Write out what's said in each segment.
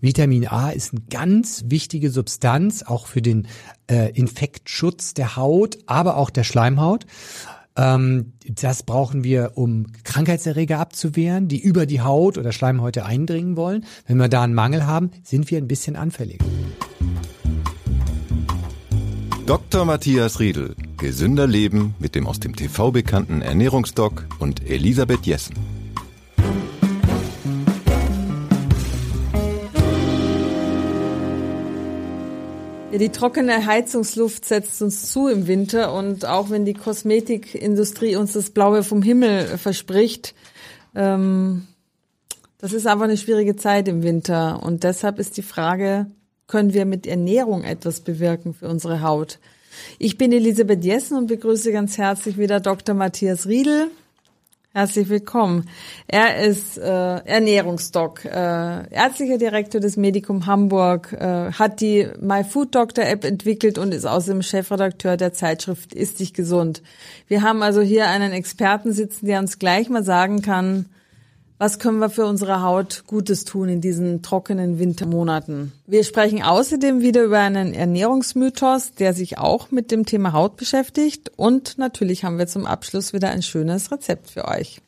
Vitamin A ist eine ganz wichtige Substanz, auch für den äh, Infektschutz der Haut, aber auch der Schleimhaut. Ähm, das brauchen wir, um Krankheitserreger abzuwehren, die über die Haut oder Schleimhäute eindringen wollen. Wenn wir da einen Mangel haben, sind wir ein bisschen anfälliger. Dr. Matthias Riedel. Gesünder Leben mit dem aus dem TV bekannten Ernährungsdoc und Elisabeth Jessen. Ja, die trockene Heizungsluft setzt uns zu im Winter und auch wenn die Kosmetikindustrie uns das Blaue vom Himmel verspricht, ähm, das ist einfach eine schwierige Zeit im Winter und deshalb ist die Frage, können wir mit Ernährung etwas bewirken für unsere Haut? Ich bin Elisabeth Jessen und begrüße ganz herzlich wieder Dr. Matthias Riedel. Herzlich willkommen. Er ist äh, Ernährungsdoc, äh, ärztlicher Direktor des Medikum Hamburg, äh, hat die My Food Doctor App entwickelt und ist außerdem Chefredakteur der Zeitschrift Ist dich gesund. Wir haben also hier einen Experten sitzen, der uns gleich mal sagen kann, was können wir für unsere Haut Gutes tun in diesen trockenen Wintermonaten? Wir sprechen außerdem wieder über einen Ernährungsmythos, der sich auch mit dem Thema Haut beschäftigt. Und natürlich haben wir zum Abschluss wieder ein schönes Rezept für euch.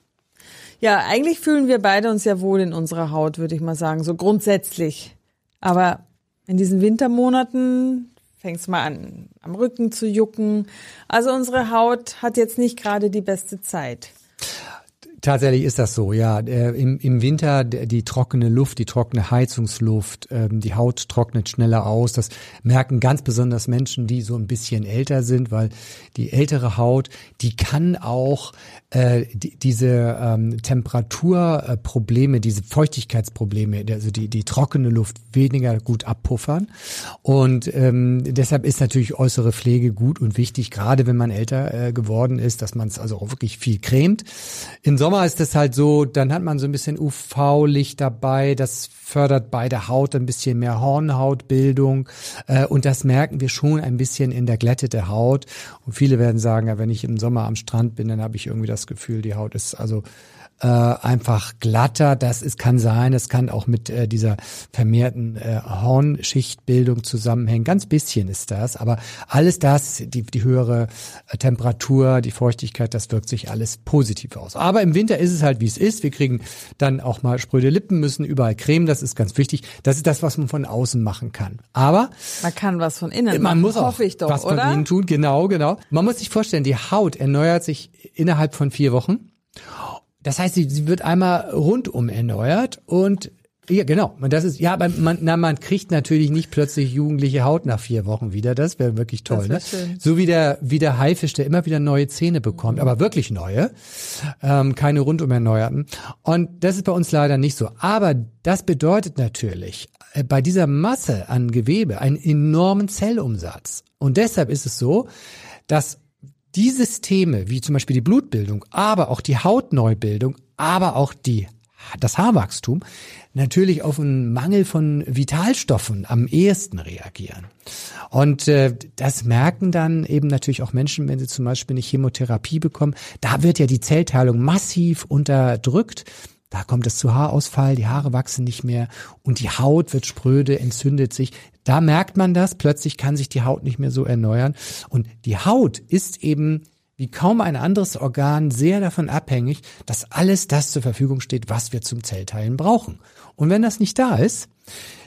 Ja, eigentlich fühlen wir beide uns ja wohl in unserer Haut, würde ich mal sagen, so grundsätzlich. Aber in diesen Wintermonaten fängt es mal an, am Rücken zu jucken. Also unsere Haut hat jetzt nicht gerade die beste Zeit. Tatsächlich ist das so, ja. Äh, Im, Im Winter die trockene Luft, die trockene Heizungsluft, ähm, die Haut trocknet schneller aus. Das merken ganz besonders Menschen, die so ein bisschen älter sind, weil die ältere Haut, die kann auch äh, die, diese ähm, Temperaturprobleme, diese Feuchtigkeitsprobleme, also die, die trockene Luft weniger gut abpuffern. Und ähm, deshalb ist natürlich äußere Pflege gut und wichtig, gerade wenn man älter äh, geworden ist, dass man es also auch wirklich viel cremt. Im Sommer Sommer ist es halt so, dann hat man so ein bisschen UV-Licht dabei, das fördert bei der Haut ein bisschen mehr Hornhautbildung äh, und das merken wir schon ein bisschen in der glättete Haut. Und viele werden sagen, ja, wenn ich im Sommer am Strand bin, dann habe ich irgendwie das Gefühl, die Haut ist also äh, einfach glatter. Das ist, kann sein, es kann auch mit äh, dieser vermehrten äh, Hornschichtbildung zusammenhängen. Ganz bisschen ist das, aber alles das, die, die höhere äh, Temperatur, die Feuchtigkeit, das wirkt sich alles positiv aus. Aber im Winter ist es halt, wie es ist. Wir kriegen dann auch mal spröde Lippen, müssen überall Creme, das ist ganz wichtig. Das ist das, was man von außen machen kann. Aber man kann was von innen man machen, muss auch hoffe ich doch, was oder? von innen tun. Genau, genau. Man muss sich vorstellen, die Haut erneuert sich innerhalb von vier Wochen. Das heißt, sie, sie wird einmal rundum erneuert und ja, genau. Und das ist, ja, man, na, man kriegt natürlich nicht plötzlich jugendliche Haut nach vier Wochen wieder. Das wäre wirklich toll. Ne? schön. So wie der, wie der Haifisch, der immer wieder neue Zähne bekommt, aber wirklich neue, ähm, keine rundum erneuerten. Und das ist bei uns leider nicht so. Aber das bedeutet natürlich äh, bei dieser Masse an Gewebe einen enormen Zellumsatz. Und deshalb ist es so, dass die Systeme, wie zum Beispiel die Blutbildung, aber auch die Hautneubildung, aber auch die, das Haarwachstum, natürlich auf einen Mangel von Vitalstoffen am ehesten reagieren. Und äh, das merken dann eben natürlich auch Menschen, wenn sie zum Beispiel eine Chemotherapie bekommen. Da wird ja die Zellteilung massiv unterdrückt. Da kommt es zu Haarausfall, die Haare wachsen nicht mehr und die Haut wird spröde, entzündet sich. Da merkt man das, plötzlich kann sich die Haut nicht mehr so erneuern. Und die Haut ist eben wie kaum ein anderes Organ sehr davon abhängig, dass alles das zur Verfügung steht, was wir zum Zellteilen brauchen. Und wenn das nicht da ist,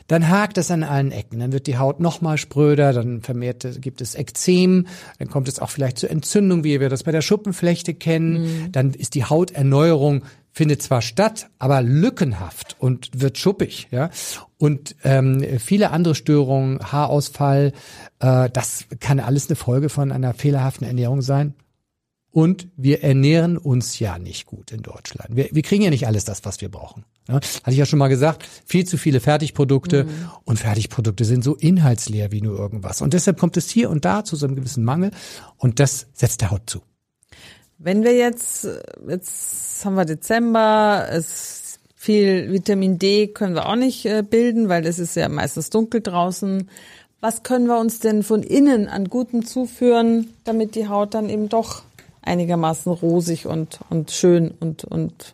dann hakt es an allen Ecken. Dann wird die Haut noch mal spröder, dann vermehrt gibt es Ekzem, dann kommt es auch vielleicht zur Entzündung, wie wir das bei der Schuppenflechte kennen. Dann ist die Hauterneuerung findet zwar statt, aber lückenhaft und wird schuppig, ja. Und ähm, viele andere Störungen, Haarausfall, äh, das kann alles eine Folge von einer fehlerhaften Ernährung sein. Und wir ernähren uns ja nicht gut in Deutschland. Wir, wir kriegen ja nicht alles das, was wir brauchen. Ja, hatte ich ja schon mal gesagt, viel zu viele Fertigprodukte und Fertigprodukte sind so inhaltsleer wie nur irgendwas. Und deshalb kommt es hier und da zu so einem gewissen Mangel und das setzt der Haut zu. Wenn wir jetzt, jetzt haben wir Dezember, es viel Vitamin D können wir auch nicht äh, bilden, weil es ist ja meistens dunkel draußen. Was können wir uns denn von innen an Guten zuführen, damit die Haut dann eben doch einigermaßen rosig und, und schön und, und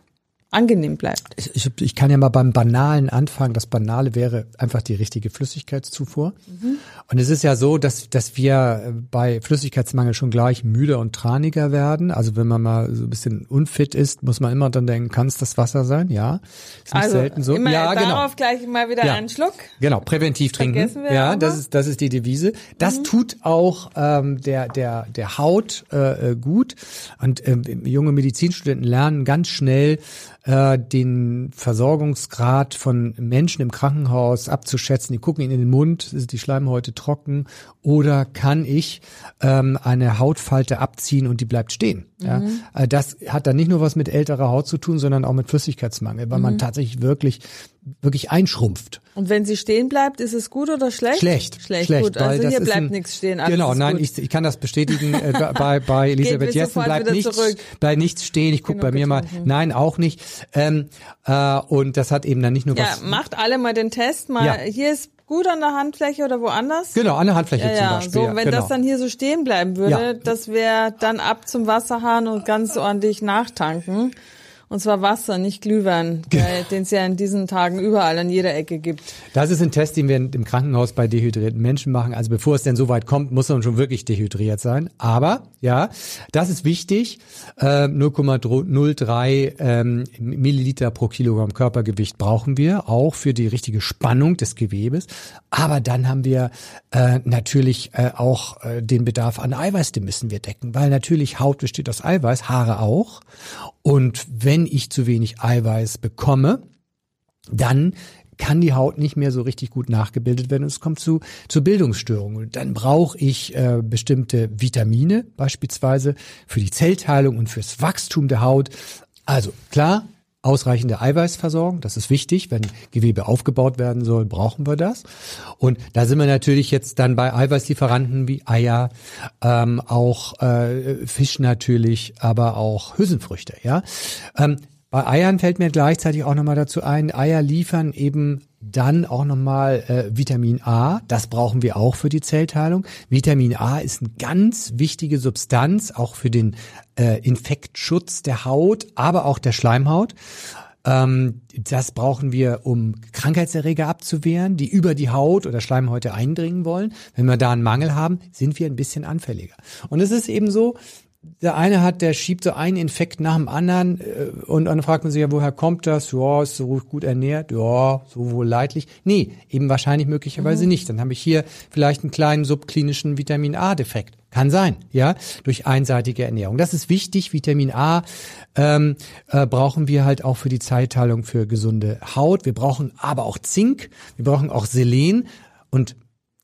angenehm bleibt. Ich, ich kann ja mal beim Banalen anfangen. Das Banale wäre einfach die richtige Flüssigkeitszufuhr. Mhm. Und es ist ja so, dass, dass wir bei Flüssigkeitsmangel schon gleich müder und traniger werden. Also wenn man mal so ein bisschen unfit ist, muss man immer dann denken, kann es das Wasser sein? Ja. Ist nicht also selten so. Immer ja, darauf genau. gleich mal wieder ja. einen Schluck. Genau, präventiv trinken. ja, das ist, das ist die Devise. Das mhm. tut auch ähm, der, der, der Haut äh, äh gut. Und ähm, junge Medizinstudenten lernen ganz schnell, äh, den Versorgungsgrad von Menschen im Krankenhaus abzuschätzen. Die gucken ihnen in den Mund, ist die Schleimhäute trocken oder kann ich ähm, eine Hautfalte abziehen und die bleibt stehen. Mhm. Ja? Äh, das hat dann nicht nur was mit älterer Haut zu tun, sondern auch mit Flüssigkeitsmangel, weil mhm. man tatsächlich wirklich wirklich einschrumpft. Und wenn sie stehen bleibt, ist es gut oder schlecht? Schlecht. Schlecht, schlecht gut. Also hier bleibt nichts stehen. Alles genau, nein, ich, ich kann das bestätigen äh, bei, bei Elisabeth Jessen. Bleibt nichts, bleibt nichts stehen. Ich gucke bei mir mal. Nein, auch nicht. Ähm, äh, und das hat eben dann nicht nur ja, was. Ja, macht alle mal den Test. Mal ja. hier ist gut an der Handfläche oder woanders? Genau, an der Handfläche ja, zum Beispiel. So, ja, wenn genau. das dann hier so stehen bleiben würde, ja. das wäre dann ab zum Wasserhahn und ganz ordentlich nachtanken. Und zwar Wasser, nicht Glühwein, den es ja in diesen Tagen überall an jeder Ecke gibt. Das ist ein Test, den wir im Krankenhaus bei dehydrierten Menschen machen. Also bevor es denn so weit kommt, muss man schon wirklich dehydriert sein. Aber ja, das ist wichtig. Äh, 0,03 ähm, Milliliter pro Kilogramm Körpergewicht brauchen wir, auch für die richtige Spannung des Gewebes. Aber dann haben wir äh, natürlich äh, auch äh, den Bedarf an Eiweiß, den müssen wir decken, weil natürlich Haut besteht aus Eiweiß, Haare auch. Und wenn ich zu wenig Eiweiß bekomme, dann kann die Haut nicht mehr so richtig gut nachgebildet werden und es kommt zu, zu Bildungsstörungen. Dann brauche ich äh, bestimmte Vitamine, beispielsweise für die Zellteilung und fürs Wachstum der Haut. Also klar, ausreichende Eiweißversorgung, das ist wichtig. Wenn Gewebe aufgebaut werden soll, brauchen wir das. Und da sind wir natürlich jetzt dann bei Eiweißlieferanten wie Eier, ähm, auch äh, Fisch natürlich, aber auch Hülsenfrüchte. Ja, ähm, bei Eiern fällt mir gleichzeitig auch nochmal dazu ein, Eier liefern eben dann auch nochmal äh, Vitamin A, das brauchen wir auch für die Zellteilung. Vitamin A ist eine ganz wichtige Substanz, auch für den äh, Infektschutz der Haut, aber auch der Schleimhaut. Ähm, das brauchen wir, um Krankheitserreger abzuwehren, die über die Haut oder Schleimhäute eindringen wollen. Wenn wir da einen Mangel haben, sind wir ein bisschen anfälliger. Und es ist eben so, der eine hat, der schiebt so einen Infekt nach dem anderen äh, und dann fragt man sich ja, woher kommt das? Ja, ist so gut ernährt, ja, so wohl leidlich. Nee, eben wahrscheinlich möglicherweise mhm. nicht. Dann habe ich hier vielleicht einen kleinen subklinischen Vitamin A-Defekt. Kann sein, ja, durch einseitige Ernährung. Das ist wichtig. Vitamin A ähm, äh, brauchen wir halt auch für die Zeitteilung für gesunde Haut. Wir brauchen aber auch Zink, wir brauchen auch Selen und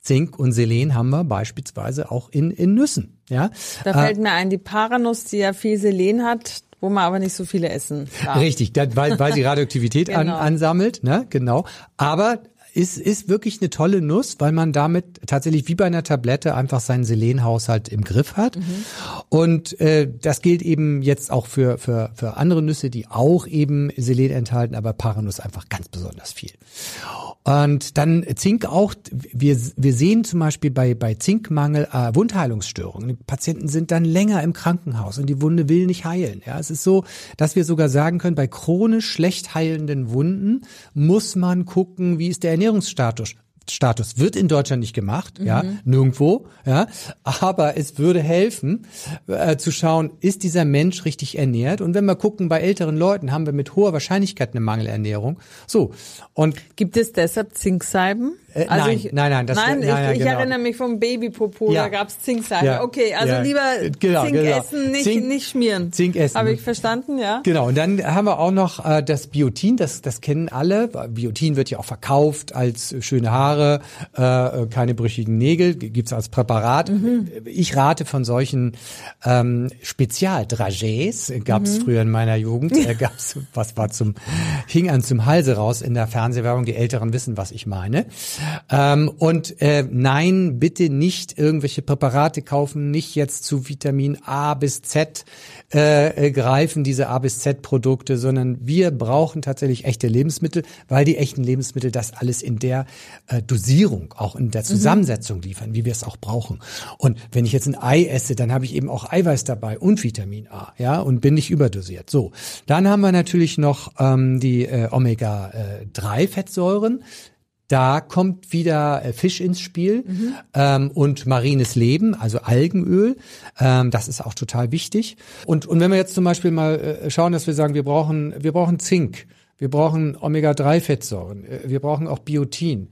Zink und Selen haben wir beispielsweise auch in, in Nüssen. Ja? Da fällt äh, mir ein, die Paranuss, die ja viel Selen hat, wo man aber nicht so viele essen darf. Richtig, weil, weil sie Radioaktivität genau. an, ansammelt, ne? genau. Aber ist, ist wirklich eine tolle Nuss, weil man damit tatsächlich wie bei einer Tablette einfach seinen Selenhaushalt im Griff hat. Mhm. Und äh, das gilt eben jetzt auch für, für, für andere Nüsse, die auch eben Selen enthalten, aber Paranuss einfach ganz besonders viel. Und dann Zink auch, wir, wir sehen zum Beispiel bei, bei Zinkmangel äh, Wundheilungsstörungen. Die Patienten sind dann länger im Krankenhaus und die Wunde will nicht heilen. Ja, es ist so, dass wir sogar sagen können, bei chronisch schlecht heilenden Wunden muss man gucken, wie ist der Ernährungsstatus Status wird in Deutschland nicht gemacht, mhm. ja, nirgendwo, ja, aber es würde helfen, äh, zu schauen, ist dieser Mensch richtig ernährt? Und wenn wir gucken, bei älteren Leuten haben wir mit hoher Wahrscheinlichkeit eine Mangelernährung. So. Und gibt es deshalb Zinksalben? Äh, also nein, ich, nein, nein, das, nein, nein, nein, ich, genau. erinnere mich vom Babypopo, ja. da gab's Zinksalbe. Ja. Okay, also ja. lieber genau, Zink genau. essen, nicht, Zink, nicht schmieren. Zink essen. Habe ich verstanden, ja. Genau, und dann haben wir auch noch äh, das Biotin, das, das kennen alle. Biotin wird ja auch verkauft als schöne Haare, äh, keine brüchigen Nägel, gibt's als Präparat. Mhm. Ich rate von solchen ähm, Spezialdragés, gab's mhm. früher in meiner Jugend, äh, gab's, was war zum, hing an zum Halse raus in der Fernsehwerbung, die Älteren wissen, was ich meine. Ähm, und äh, nein, bitte nicht irgendwelche Präparate kaufen, nicht jetzt zu Vitamin A bis Z äh, äh, greifen, diese A bis Z Produkte, sondern wir brauchen tatsächlich echte Lebensmittel, weil die echten Lebensmittel das alles in der äh, Dosierung, auch in der Zusammensetzung liefern, wie wir es auch brauchen. Und wenn ich jetzt ein Ei esse, dann habe ich eben auch Eiweiß dabei und Vitamin A, ja, und bin nicht überdosiert. So, dann haben wir natürlich noch ähm, die äh, Omega-3-Fettsäuren. Da kommt wieder äh, Fisch ins Spiel mhm. ähm, und marines Leben, also Algenöl. Ähm, das ist auch total wichtig. Und, und wenn wir jetzt zum Beispiel mal äh, schauen, dass wir sagen, wir brauchen, wir brauchen Zink, wir brauchen Omega-3-Fettsäuren, äh, wir brauchen auch Biotin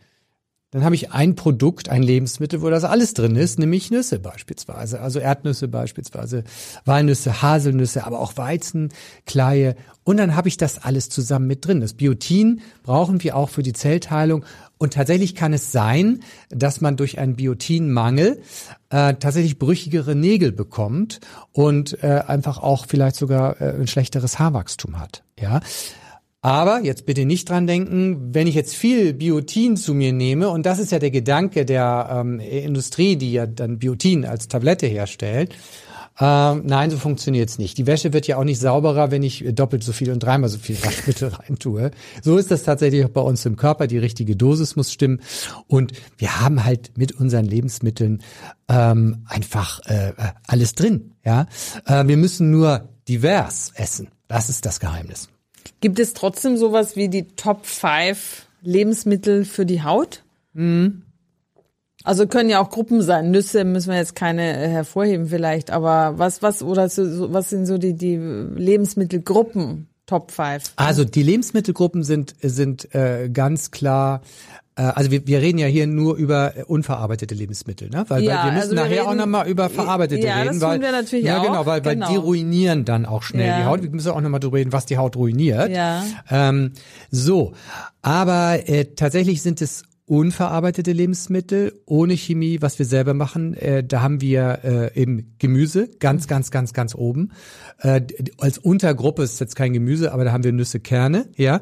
dann habe ich ein Produkt, ein Lebensmittel, wo das alles drin ist, nämlich Nüsse beispielsweise, also Erdnüsse beispielsweise, Walnüsse, Haselnüsse, aber auch Weizen, Kleie und dann habe ich das alles zusammen mit drin. Das Biotin brauchen wir auch für die Zellteilung und tatsächlich kann es sein, dass man durch einen Biotinmangel äh, tatsächlich brüchigere Nägel bekommt und äh, einfach auch vielleicht sogar äh, ein schlechteres Haarwachstum hat. Ja. Aber jetzt bitte nicht dran denken, wenn ich jetzt viel Biotin zu mir nehme, und das ist ja der Gedanke der ähm, Industrie, die ja dann Biotin als Tablette herstellt, ähm, nein, so funktioniert's nicht. Die Wäsche wird ja auch nicht sauberer, wenn ich doppelt so viel und dreimal so viel Waschmittel reintue. So ist das tatsächlich auch bei uns im Körper. Die richtige Dosis muss stimmen. Und wir haben halt mit unseren Lebensmitteln ähm, einfach äh, alles drin. Ja, äh, wir müssen nur divers essen. Das ist das Geheimnis. Gibt es trotzdem sowas wie die Top 5 Lebensmittel für die Haut? Mhm. Also können ja auch Gruppen sein. Nüsse müssen wir jetzt keine äh, hervorheben vielleicht, aber was, was, oder so, was sind so die, die Lebensmittelgruppen? Top 5. Also die Lebensmittelgruppen sind, sind äh, ganz klar äh, also wir, wir reden ja hier nur über unverarbeitete Lebensmittel, ne? Weil, ja, weil wir müssen also wir nachher reden, auch nochmal über verarbeitete ja, reden, das weil wir natürlich ja auch. genau, weil, weil genau. die ruinieren dann auch schnell ja. die Haut. Wir müssen auch nochmal drüber reden, was die Haut ruiniert. Ja. Ähm, so, aber äh, tatsächlich sind es unverarbeitete Lebensmittel ohne Chemie, was wir selber machen. Äh, da haben wir äh, eben Gemüse ganz, ganz, ganz, ganz oben. Äh, als Untergruppe ist jetzt kein Gemüse, aber da haben wir Nüsse, Kerne, ja.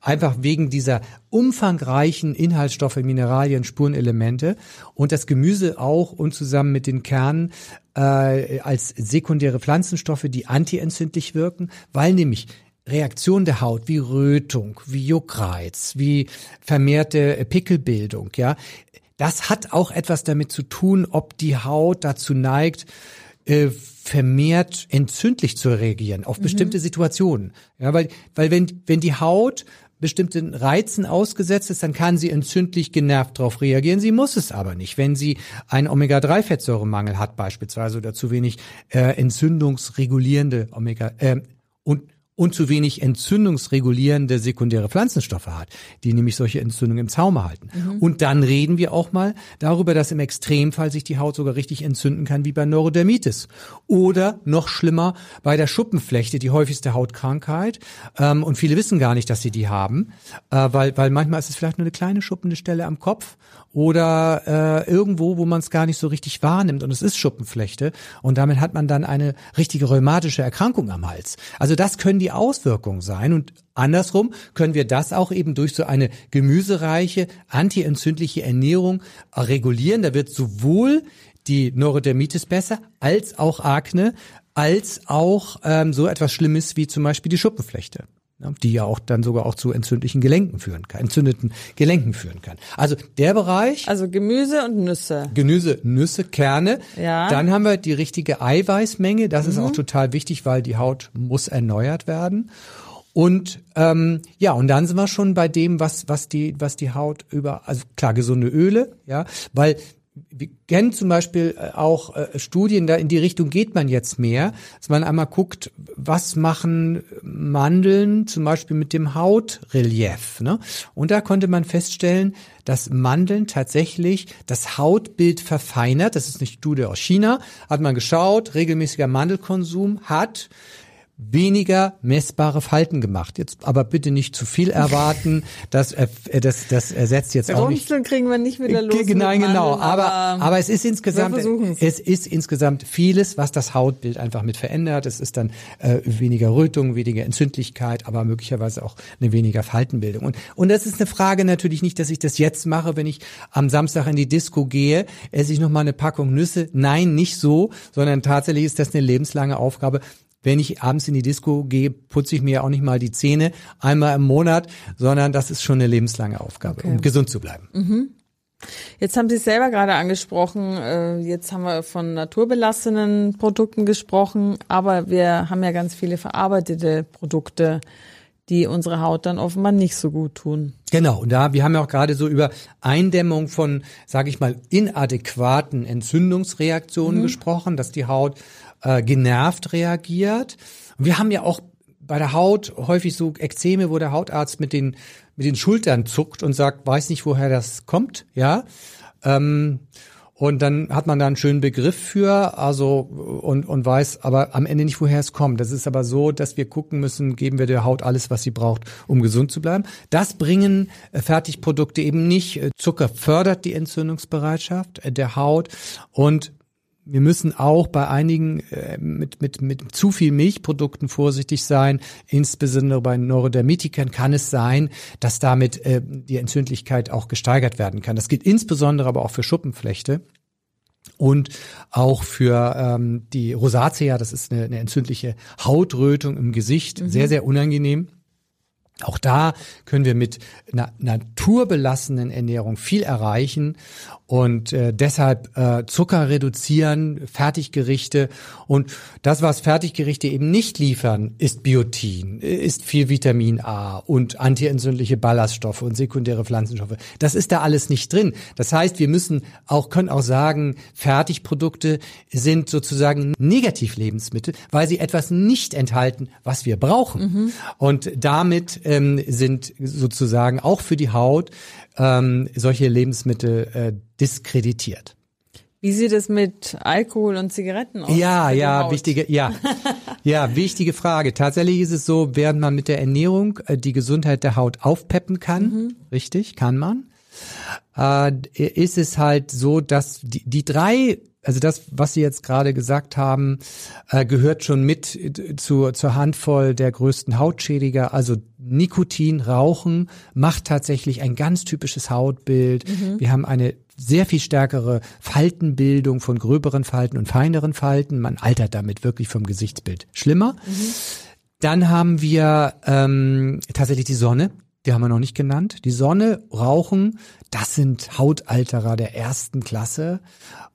Einfach wegen dieser umfangreichen Inhaltsstoffe, Mineralien, Spurenelemente und das Gemüse auch und zusammen mit den Kernen äh, als sekundäre Pflanzenstoffe, die antientzündlich wirken, weil nämlich Reaktion der Haut wie Rötung, wie Juckreiz, wie vermehrte Pickelbildung, ja, das hat auch etwas damit zu tun, ob die Haut dazu neigt, äh, vermehrt entzündlich zu reagieren auf mhm. bestimmte Situationen. Ja, weil, weil wenn, wenn die Haut bestimmten Reizen ausgesetzt ist, dann kann sie entzündlich genervt darauf reagieren. Sie muss es aber nicht. Wenn sie einen Omega-3-Fettsäuremangel hat beispielsweise oder zu wenig äh, entzündungsregulierende Omega äh, und und zu wenig entzündungsregulierende sekundäre Pflanzenstoffe hat, die nämlich solche Entzündungen im Zaum halten. Mhm. Und dann reden wir auch mal darüber, dass im Extremfall sich die Haut sogar richtig entzünden kann, wie bei Neurodermitis. Oder noch schlimmer bei der Schuppenflechte, die häufigste Hautkrankheit. Ähm, und viele wissen gar nicht, dass sie die haben, äh, weil, weil manchmal ist es vielleicht nur eine kleine schuppende Stelle am Kopf oder äh, irgendwo, wo man es gar nicht so richtig wahrnimmt und es ist Schuppenflechte und damit hat man dann eine richtige rheumatische Erkrankung am Hals. Also das können die Auswirkungen sein und andersrum können wir das auch eben durch so eine gemüsereiche, antientzündliche Ernährung regulieren. Da wird sowohl die Neurodermitis besser als auch Akne, als auch ähm, so etwas Schlimmes wie zum Beispiel die Schuppenflechte die ja auch dann sogar auch zu entzündlichen Gelenken führen kann, entzündeten Gelenken führen kann. Also der Bereich. Also Gemüse und Nüsse. Gemüse, Nüsse, Kerne. Ja. Dann haben wir die richtige Eiweißmenge. Das mhm. ist auch total wichtig, weil die Haut muss erneuert werden. Und ähm, ja, und dann sind wir schon bei dem, was was die was die Haut über, also klar gesunde Öle, ja, weil wir kennen zum Beispiel äh, auch äh, Studien, da in die Richtung geht man jetzt mehr, dass man einmal guckt, was machen Mandeln zum Beispiel mit dem Hautrelief. Ne? Und da konnte man feststellen, dass Mandeln tatsächlich das Hautbild verfeinert. Das ist eine Studie aus China. Hat man geschaut, regelmäßiger Mandelkonsum hat weniger messbare Falten gemacht. Jetzt aber bitte nicht zu viel erwarten. Das, äh, das, das ersetzt jetzt auch nicht. Runzeln kriegen wir nicht wieder los. Nein, mit genau. Mandeln, Aber, aber es ist insgesamt, es ist insgesamt vieles, was das Hautbild einfach mit verändert. Es ist dann äh, weniger Rötung, weniger Entzündlichkeit, aber möglicherweise auch eine weniger Faltenbildung. Und, und das ist eine Frage natürlich nicht, dass ich das jetzt mache, wenn ich am Samstag in die Disco gehe, esse ich noch mal eine Packung Nüsse. Nein, nicht so, sondern tatsächlich ist das eine lebenslange Aufgabe. Wenn ich abends in die Disco gehe, putze ich mir auch nicht mal die Zähne einmal im Monat, sondern das ist schon eine lebenslange Aufgabe, um gesund zu bleiben. Jetzt haben Sie es selber gerade angesprochen. äh, Jetzt haben wir von naturbelassenen Produkten gesprochen, aber wir haben ja ganz viele verarbeitete Produkte, die unsere Haut dann offenbar nicht so gut tun. Genau, und da, wir haben ja auch gerade so über Eindämmung von, sage ich mal, inadäquaten Entzündungsreaktionen gesprochen, dass die Haut äh, genervt reagiert. Und wir haben ja auch bei der Haut häufig so Ekzeme, wo der Hautarzt mit den mit den Schultern zuckt und sagt, weiß nicht, woher das kommt, ja. Ähm, und dann hat man da einen schönen Begriff für, also und, und weiß aber am Ende nicht, woher es kommt. Das ist aber so, dass wir gucken müssen, geben wir der Haut alles, was sie braucht, um gesund zu bleiben. Das bringen äh, Fertigprodukte eben nicht. Äh, Zucker fördert die Entzündungsbereitschaft äh, der Haut und wir müssen auch bei einigen äh, mit, mit, mit zu viel Milchprodukten vorsichtig sein. Insbesondere bei Neurodermitikern kann es sein, dass damit äh, die Entzündlichkeit auch gesteigert werden kann. Das gilt insbesondere aber auch für Schuppenflechte. Und auch für ähm, die Rosatia, das ist eine, eine entzündliche Hautrötung im Gesicht, sehr, sehr unangenehm. Auch da können wir mit einer naturbelassenen Ernährung viel erreichen und äh, deshalb äh, Zucker reduzieren, Fertiggerichte und das, was Fertiggerichte eben nicht liefern, ist Biotin, ist viel Vitamin A und antientzündliche Ballaststoffe und sekundäre Pflanzenstoffe. Das ist da alles nicht drin. Das heißt, wir müssen auch können auch sagen, Fertigprodukte sind sozusagen Negativlebensmittel, weil sie etwas nicht enthalten, was wir brauchen. Und damit ähm, sind sozusagen auch für die Haut ähm, solche Lebensmittel äh, diskreditiert. Wie sieht es mit Alkohol und Zigaretten aus? Ja, ja, Haut? wichtige, ja, ja, wichtige Frage. Tatsächlich ist es so, während man mit der Ernährung äh, die Gesundheit der Haut aufpeppen kann, richtig, kann man, äh, ist es halt so, dass die, die drei, also das, was Sie jetzt gerade gesagt haben, äh, gehört schon mit äh, zu, zur Handvoll der größten Hautschädiger. Also Nikotin, Rauchen macht tatsächlich ein ganz typisches Hautbild. Wir haben eine sehr viel stärkere Faltenbildung von gröberen Falten und feineren Falten. Man altert damit wirklich vom Gesichtsbild schlimmer. Dann haben wir ähm, tatsächlich die Sonne. Die haben wir noch nicht genannt. Die Sonne, Rauchen, das sind Hautalterer der ersten Klasse.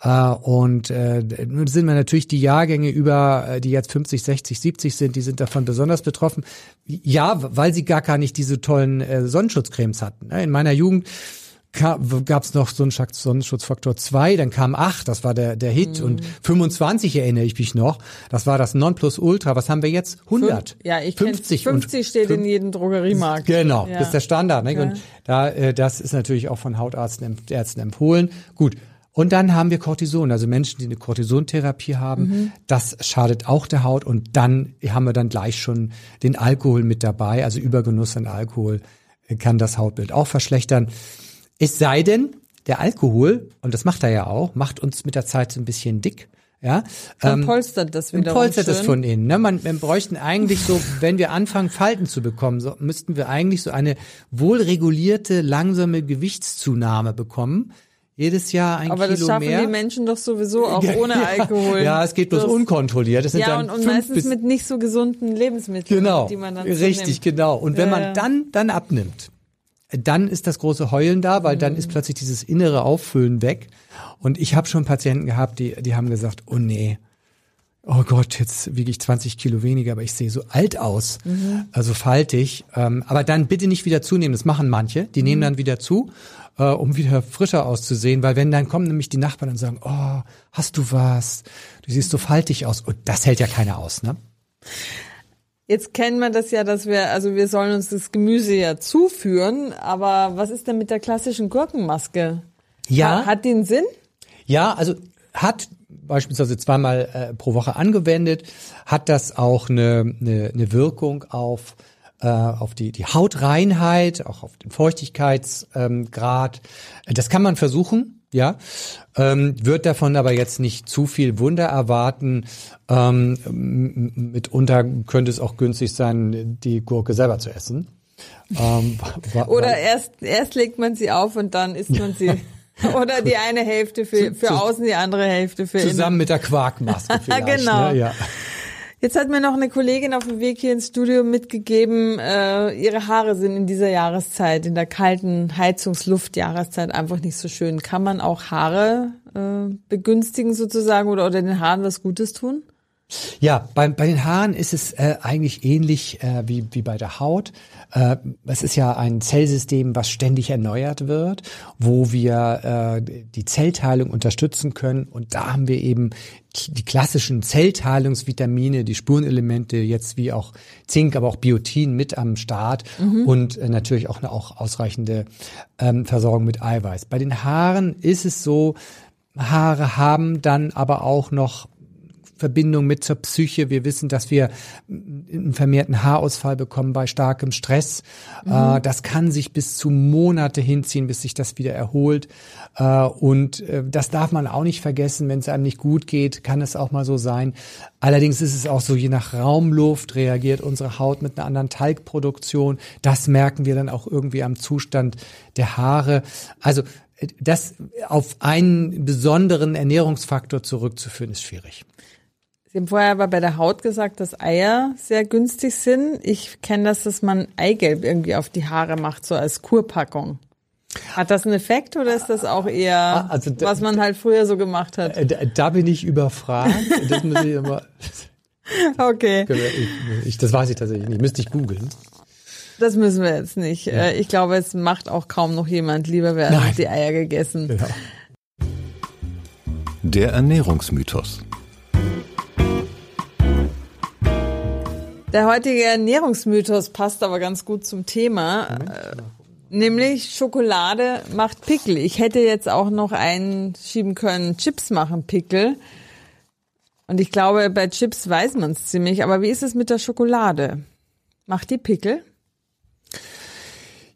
Äh, und äh, nun sind wir natürlich die Jahrgänge über, äh, die jetzt 50, 60, 70 sind, die sind davon besonders betroffen. Ja, weil sie gar gar nicht diese tollen Sonnenschutzcremes hatten. ne? In meiner Jugend gab es noch so einen Sonnenschutzfaktor 2, dann kam 8, das war der, der Hit und 25 erinnere ich mich noch, das war das Nonplusultra, was haben wir jetzt? 100, Ja, ich kenn- 50 und 50 steht in jedem Drogeriemarkt. Genau, Ja. das ist der Standard. Ne? Ja. Und da, äh, das ist natürlich auch von Hautärzten Ärzten empfohlen. Gut. Und dann haben wir Cortison, also Menschen, die eine Cortisontherapie haben. Mhm. Das schadet auch der Haut. Und dann haben wir dann gleich schon den Alkohol mit dabei. Also Übergenuss an Alkohol äh, kann das Hautbild auch verschlechtern. Es sei denn, der Alkohol, und das macht er ja auch, macht uns mit der Zeit so ein bisschen dick. Ja, Dann ähm, polstert das und wiederum polstert schön. von innen. Ne? Man, man bräuchten eigentlich so, wenn wir anfangen, Falten zu bekommen, so, müssten wir eigentlich so eine wohlregulierte, langsame Gewichtszunahme bekommen. Jedes Jahr ein Aber das Kilo schaffen mehr. die Menschen doch sowieso auch ohne Alkohol. Ja, es geht bloß Das- unkontrolliert. Das sind Ja, dann und, und meistens bis mit nicht so gesunden Lebensmitteln, Genau, die man dann richtig, zunimmt. genau. Und wenn Ja, man ja. dann dann abnimmt, dann ist das große Heulen da, weil dann Mhm. ist plötzlich dieses innere Auffüllen weg. Und ich habe schon Patienten gehabt, die die haben gesagt, oh nee, oh Gott, jetzt wiege ich 20 Kilo weniger, aber ich sehe so alt aus, Mhm. also faltig. Ähm, aber dann bitte nicht wieder zunehmen. Das machen manche, die Mhm. nehmen dann wieder zu, äh, um wieder frischer auszusehen, weil wenn dann kommen nämlich die Nachbarn und sagen, oh, hast du was? Du siehst so faltig aus. Und das hält ja keiner aus, ne? Jetzt kennen wir das ja, dass wir, also wir sollen uns das Gemüse ja zuführen, aber was ist denn mit der klassischen Gurkenmaske? Ja. Ha- Hat die einen Sinn? Ja, also hat beispielsweise zweimal äh, pro Woche angewendet, hat das auch eine, eine, eine Wirkung auf äh, auf die, die Hautreinheit, auch auf den Feuchtigkeitsgrad. Ähm, das kann man versuchen, ja. Ähm, wird davon aber jetzt nicht zu viel Wunder erwarten. Ähm, mitunter könnte es auch günstig sein, die Gurke selber zu essen. Ähm, Oder erst, erst legt man sie auf und dann isst man sie. Oder die eine Hälfte für, für außen, die andere Hälfte für Zusammen innen. mit der Quarkmaske vielleicht. genau. Ne? Ja. Jetzt hat mir noch eine Kollegin auf dem Weg hier ins Studio mitgegeben, äh, ihre Haare sind in dieser Jahreszeit, in der kalten Heizungsluftjahreszeit einfach nicht so schön. Kann man auch Haare äh, begünstigen sozusagen oder, oder den Haaren was Gutes tun? Ja, bei, bei den Haaren ist es äh, eigentlich ähnlich äh, wie, wie bei der Haut. Äh, es ist ja ein Zellsystem, was ständig erneuert wird, wo wir äh, die Zellteilung unterstützen können. Und da haben wir eben die klassischen Zellteilungsvitamine, die Spurenelemente, jetzt wie auch Zink, aber auch Biotin mit am Start mhm. und äh, natürlich auch eine auch ausreichende ähm, Versorgung mit Eiweiß. Bei den Haaren ist es so, Haare haben dann aber auch noch Verbindung mit zur Psyche. Wir wissen, dass wir einen vermehrten Haarausfall bekommen bei starkem Stress. Mhm. Äh, das kann sich bis zu Monate hinziehen, bis sich das wieder erholt. Äh, und äh, das darf man auch nicht vergessen. Wenn es einem nicht gut geht, kann es auch mal so sein. Allerdings ist es auch so, je nach Raumluft reagiert unsere Haut mit einer anderen Talgproduktion. Das merken wir dann auch irgendwie am Zustand der Haare. Also das auf einen besonderen Ernährungsfaktor zurückzuführen, ist schwierig. Sie haben vorher aber bei der Haut gesagt, dass Eier sehr günstig sind. Ich kenne das, dass man Eigelb irgendwie auf die Haare macht, so als Kurpackung. Hat das einen Effekt oder ist das auch eher, ah, also da, was man halt früher so gemacht hat? Äh, da, da bin ich überfragt. Das muss ich immer. Okay. Ich, ich, das weiß ich tatsächlich nicht. Müsste ich googeln. Das müssen wir jetzt nicht. Ja. Äh, ich glaube, es macht auch kaum noch jemand. Lieber werden die Eier gegessen. Genau. Der Ernährungsmythos. Der heutige Ernährungsmythos passt aber ganz gut zum Thema. Äh, nämlich Schokolade macht Pickel. Ich hätte jetzt auch noch einschieben können, Chips machen Pickel. Und ich glaube, bei Chips weiß man es ziemlich. Aber wie ist es mit der Schokolade? Macht die Pickel?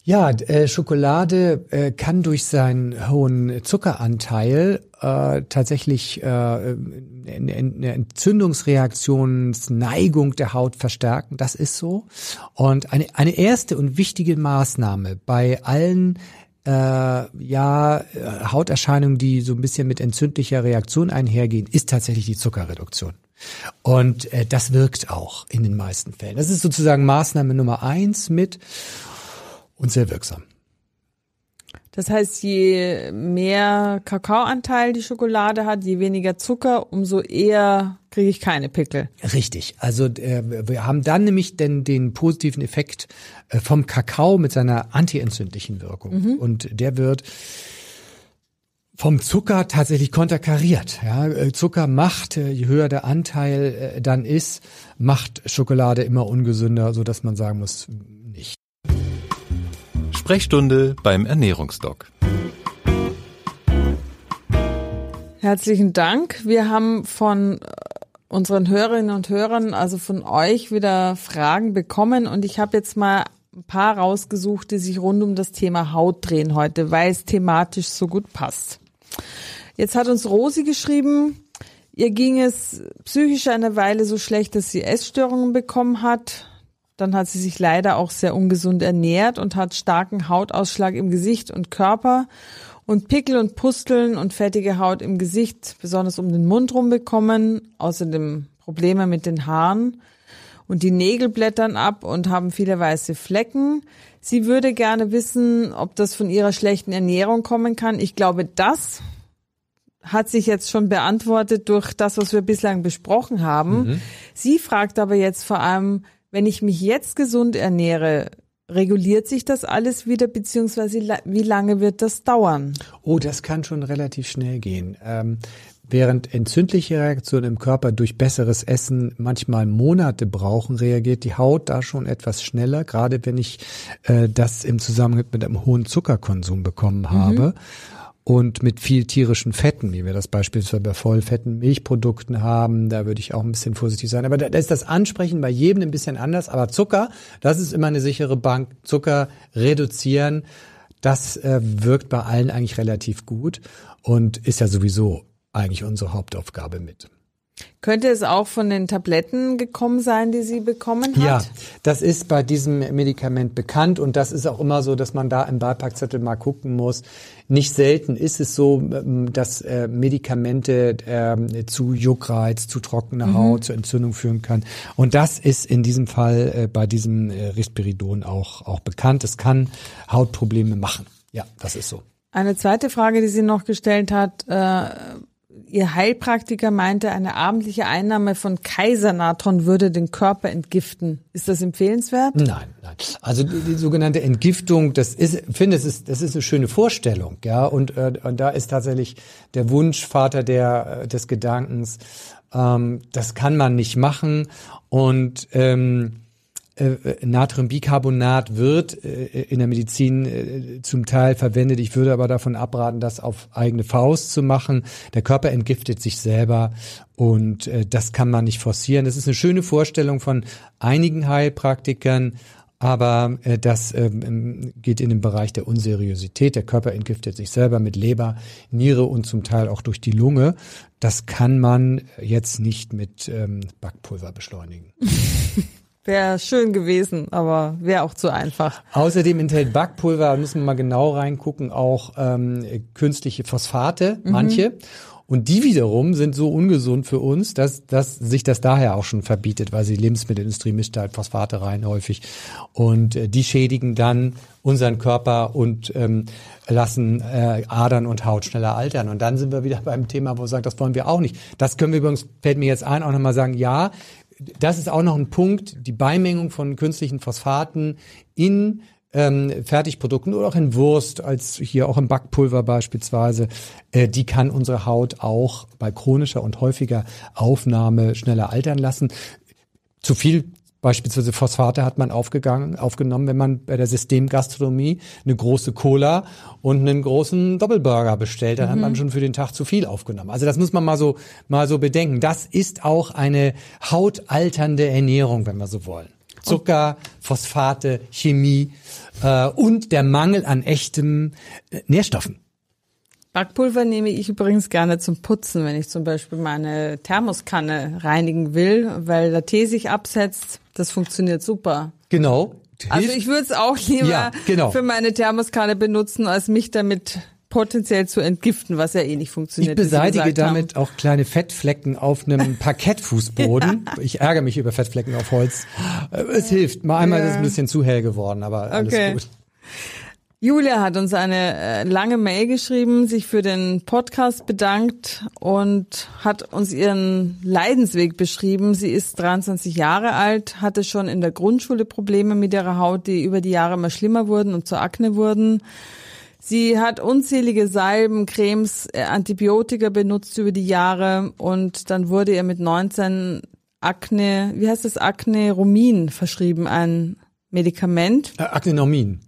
Ja, äh, Schokolade äh, kann durch seinen hohen Zuckeranteil äh, tatsächlich äh, eine, Entzündungsreaktionsneigung der Haut verstärken. Das ist so. Und eine, eine erste und wichtige Maßnahme bei allen äh, ja, Hauterscheinungen, die so ein bisschen mit entzündlicher Reaktion einhergehen, ist tatsächlich die Zuckerreduktion. Und äh, das wirkt auch in den meisten Fällen. Das ist sozusagen Maßnahme Nummer eins mit und sehr wirksam. Das heißt, je mehr Kakaoanteil die Schokolade hat, je weniger Zucker, umso eher kriege ich keine Pickel. Richtig. Also äh, wir haben dann nämlich den, den positiven Effekt äh, vom Kakao mit seiner antientzündlichen Wirkung. Mhm. Und der wird vom Zucker tatsächlich konterkariert. Ja, äh, Zucker macht, äh, je höher der Anteil äh, dann ist, macht Schokolade immer ungesünder, so dass man sagen muss, Sprechstunde beim Ernährungsdoc. Herzlichen Dank. Wir haben von äh, unseren Hörerinnen und Hörern, also von euch, wieder Fragen bekommen und ich habe jetzt mal ein paar rausgesucht, die sich rund um das Thema Haut drehen heute, weil es thematisch so gut passt. Jetzt hat uns Rosi geschrieben, ihr ging es psychisch eine Weile so schlecht, dass sie Essstörungen bekommen hat. Dann hat sie sich leider auch sehr ungesund ernährt und hat starken Hautausschlag im Gesicht und Körper und Pickel und Pusteln und fettige Haut im Gesicht, besonders um den Mund rum bekommen. Außerdem Probleme mit den Haaren und die Nägel blättern ab und haben viele weiße Flecken. Sie würde gerne wissen, ob das von ihrer schlechten Ernährung kommen kann. Ich glaube, das hat sich jetzt schon beantwortet durch das, was wir bislang besprochen haben. Mhm. Sie fragt aber jetzt vor allem, wenn ich mich jetzt gesund ernähre, reguliert sich das alles wieder, beziehungsweise wie lange wird das dauern? Oh, das kann schon relativ schnell gehen. Ähm, während entzündliche Reaktionen im Körper durch besseres Essen manchmal Monate brauchen, reagiert die Haut da schon etwas schneller, gerade wenn ich äh, das im Zusammenhang mit einem hohen Zuckerkonsum bekommen habe. Mhm. Und mit viel tierischen Fetten, wie wir das beispielsweise bei vollfetten Milchprodukten haben. Da würde ich auch ein bisschen vorsichtig sein. Aber da ist das Ansprechen bei jedem ein bisschen anders. Aber Zucker, das ist immer eine sichere Bank. Zucker reduzieren, das äh, wirkt bei allen eigentlich relativ gut und ist ja sowieso eigentlich unsere Hauptaufgabe mit. Könnte es auch von den Tabletten gekommen sein, die sie bekommen hat? Ja, das ist bei diesem Medikament bekannt und das ist auch immer so, dass man da im Beipackzettel mal gucken muss. Nicht selten ist es so, ähm, dass äh, Medikamente äh, zu Juckreiz, zu trockener mhm. Haut, zu Entzündung führen kann. Und das ist in diesem Fall äh, bei diesem äh, Risperidon auch, auch bekannt. Es kann Hautprobleme machen. Ja, das ist so. Eine zweite Frage, die sie noch gestellt hat, äh, Ihr Heilpraktiker meinte, eine abendliche Einnahme von Kaisernatron würde den Körper entgiften. Ist das empfehlenswert? Nein, nein. Also die, die sogenannte Entgiftung, das ist, ich finde, das ist, das ist eine schöne Vorstellung, ja. Und, äh, und da ist tatsächlich der Wunsch Vater der, äh, des Gedankens, ähm, das kann man nicht machen. Und ähm, äh, Natriumbicarbonat wird äh, in der Medizin äh, zum Teil verwendet. Ich würde aber davon abraten, das auf eigene Faust zu machen. Der Körper entgiftet sich selber und äh, das kann man nicht forcieren. Das ist eine schöne Vorstellung von einigen Heilpraktikern, aber äh, das ähm, geht in den Bereich der Unseriosität. Der Körper entgiftet sich selber mit Leber, Niere und zum Teil auch durch die Lunge. Das kann man jetzt nicht mit ähm, Backpulver beschleunigen. Wäre schön gewesen, aber wäre auch zu einfach. Außerdem enthält Backpulver, müssen wir mal genau reingucken, auch ähm, künstliche Phosphate, mhm. manche. Und die wiederum sind so ungesund für uns, dass, dass sich das daher auch schon verbietet, weil sie Lebensmittelindustrie mischt halt Phosphate rein häufig. Und äh, die schädigen dann unseren Körper und ähm, lassen äh, Adern und Haut schneller altern. Und dann sind wir wieder beim Thema, wo wir sagen, das wollen wir auch nicht. Das können wir übrigens, fällt mir jetzt ein, auch nochmal sagen, ja, das ist auch noch ein Punkt, die Beimengung von künstlichen Phosphaten in ähm, Fertigprodukten oder auch in Wurst, als hier auch im Backpulver beispielsweise, äh, die kann unsere Haut auch bei chronischer und häufiger Aufnahme schneller altern lassen. Zu viel Beispielsweise Phosphate hat man aufgegangen, aufgenommen, wenn man bei der Systemgastronomie eine große Cola und einen großen Doppelburger bestellt, dann mhm. hat man mhm. schon für den Tag zu viel aufgenommen. Also das muss man mal so, mal so bedenken. Das ist auch eine hautalternde Ernährung, wenn wir so wollen. Zucker, Phosphate, Chemie äh, und der Mangel an echtem äh, Nährstoffen. Backpulver nehme ich übrigens gerne zum Putzen, wenn ich zum Beispiel meine Thermoskanne reinigen will, weil der Tee sich absetzt. Das funktioniert super. Genau. Also ich würde es auch lieber ja, genau. für meine Thermoskanne benutzen, als mich damit potenziell zu entgiften, was ja eh nicht funktioniert. Ich beseitige damit haben. auch kleine Fettflecken auf einem Parkettfußboden. ja. Ich ärgere mich über Fettflecken auf Holz. Es hilft. Mal einmal ja. ist es ein bisschen zu hell geworden, aber alles okay. gut. Julia hat uns eine äh, lange Mail geschrieben, sich für den Podcast bedankt und hat uns ihren Leidensweg beschrieben. Sie ist 23 Jahre alt, hatte schon in der Grundschule Probleme mit ihrer Haut, die über die Jahre immer schlimmer wurden und zur Akne wurden. Sie hat unzählige Salben, Cremes, äh, Antibiotika benutzt über die Jahre und dann wurde ihr mit 19 Akne, wie heißt das, Akne Rumin verschrieben, ein Medikament. Äh, Aknenormin.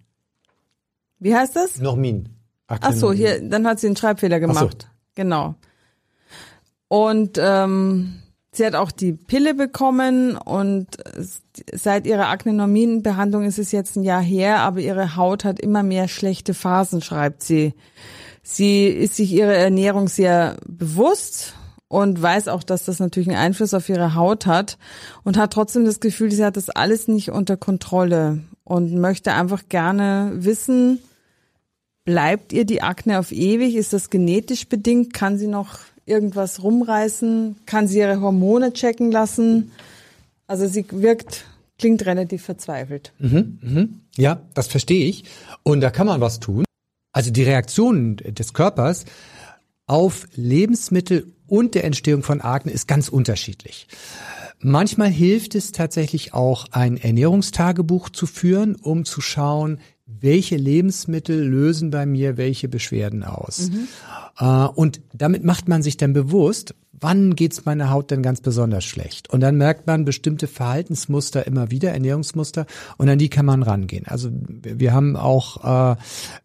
Wie heißt das? Normin. Ach so, hier, dann hat sie einen Schreibfehler gemacht. So. Genau. Und ähm, sie hat auch die Pille bekommen und seit ihrer Aknenormin-Behandlung ist es jetzt ein Jahr her, aber ihre Haut hat immer mehr schlechte Phasen, schreibt sie. Sie ist sich ihrer Ernährung sehr bewusst und weiß auch, dass das natürlich einen Einfluss auf ihre Haut hat und hat trotzdem das Gefühl, sie hat das alles nicht unter Kontrolle und möchte einfach gerne wissen, Bleibt ihr die Akne auf ewig? Ist das genetisch bedingt? Kann sie noch irgendwas rumreißen? Kann sie ihre Hormone checken lassen? Also sie wirkt, klingt relativ verzweifelt. Mhm, mhm. Ja, das verstehe ich. Und da kann man was tun. Also die Reaktion des Körpers auf Lebensmittel und der Entstehung von Akne ist ganz unterschiedlich. Manchmal hilft es tatsächlich auch, ein Ernährungstagebuch zu führen, um zu schauen, welche Lebensmittel lösen bei mir welche Beschwerden aus. Mhm. Äh, und damit macht man sich dann bewusst, wann geht's meiner Haut denn ganz besonders schlecht? Und dann merkt man bestimmte Verhaltensmuster immer wieder, Ernährungsmuster, und an die kann man rangehen. Also wir haben auch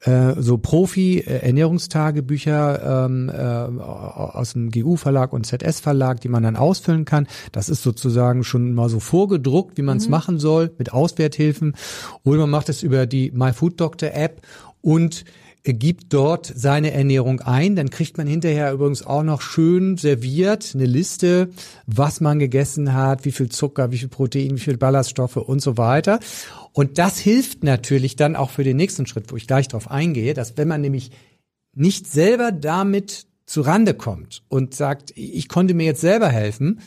äh, äh, so Profi-Ernährungstagebücher ähm, äh, aus dem GU-Verlag und ZS-Verlag, die man dann ausfüllen kann. Das ist sozusagen schon mal so vorgedruckt, wie man es mhm. machen soll, mit Auswerthilfen. Oder man macht es über die MyFoodDoctor-App und gibt dort seine Ernährung ein. Dann kriegt man hinterher übrigens auch noch schön serviert eine Liste, was man gegessen hat, wie viel Zucker, wie viel Protein, wie viel Ballaststoffe und so weiter. Und das hilft natürlich dann auch für den nächsten Schritt, wo ich gleich drauf eingehe, dass wenn man nämlich nicht selber damit zu Rande kommt und sagt, ich konnte mir jetzt selber helfen,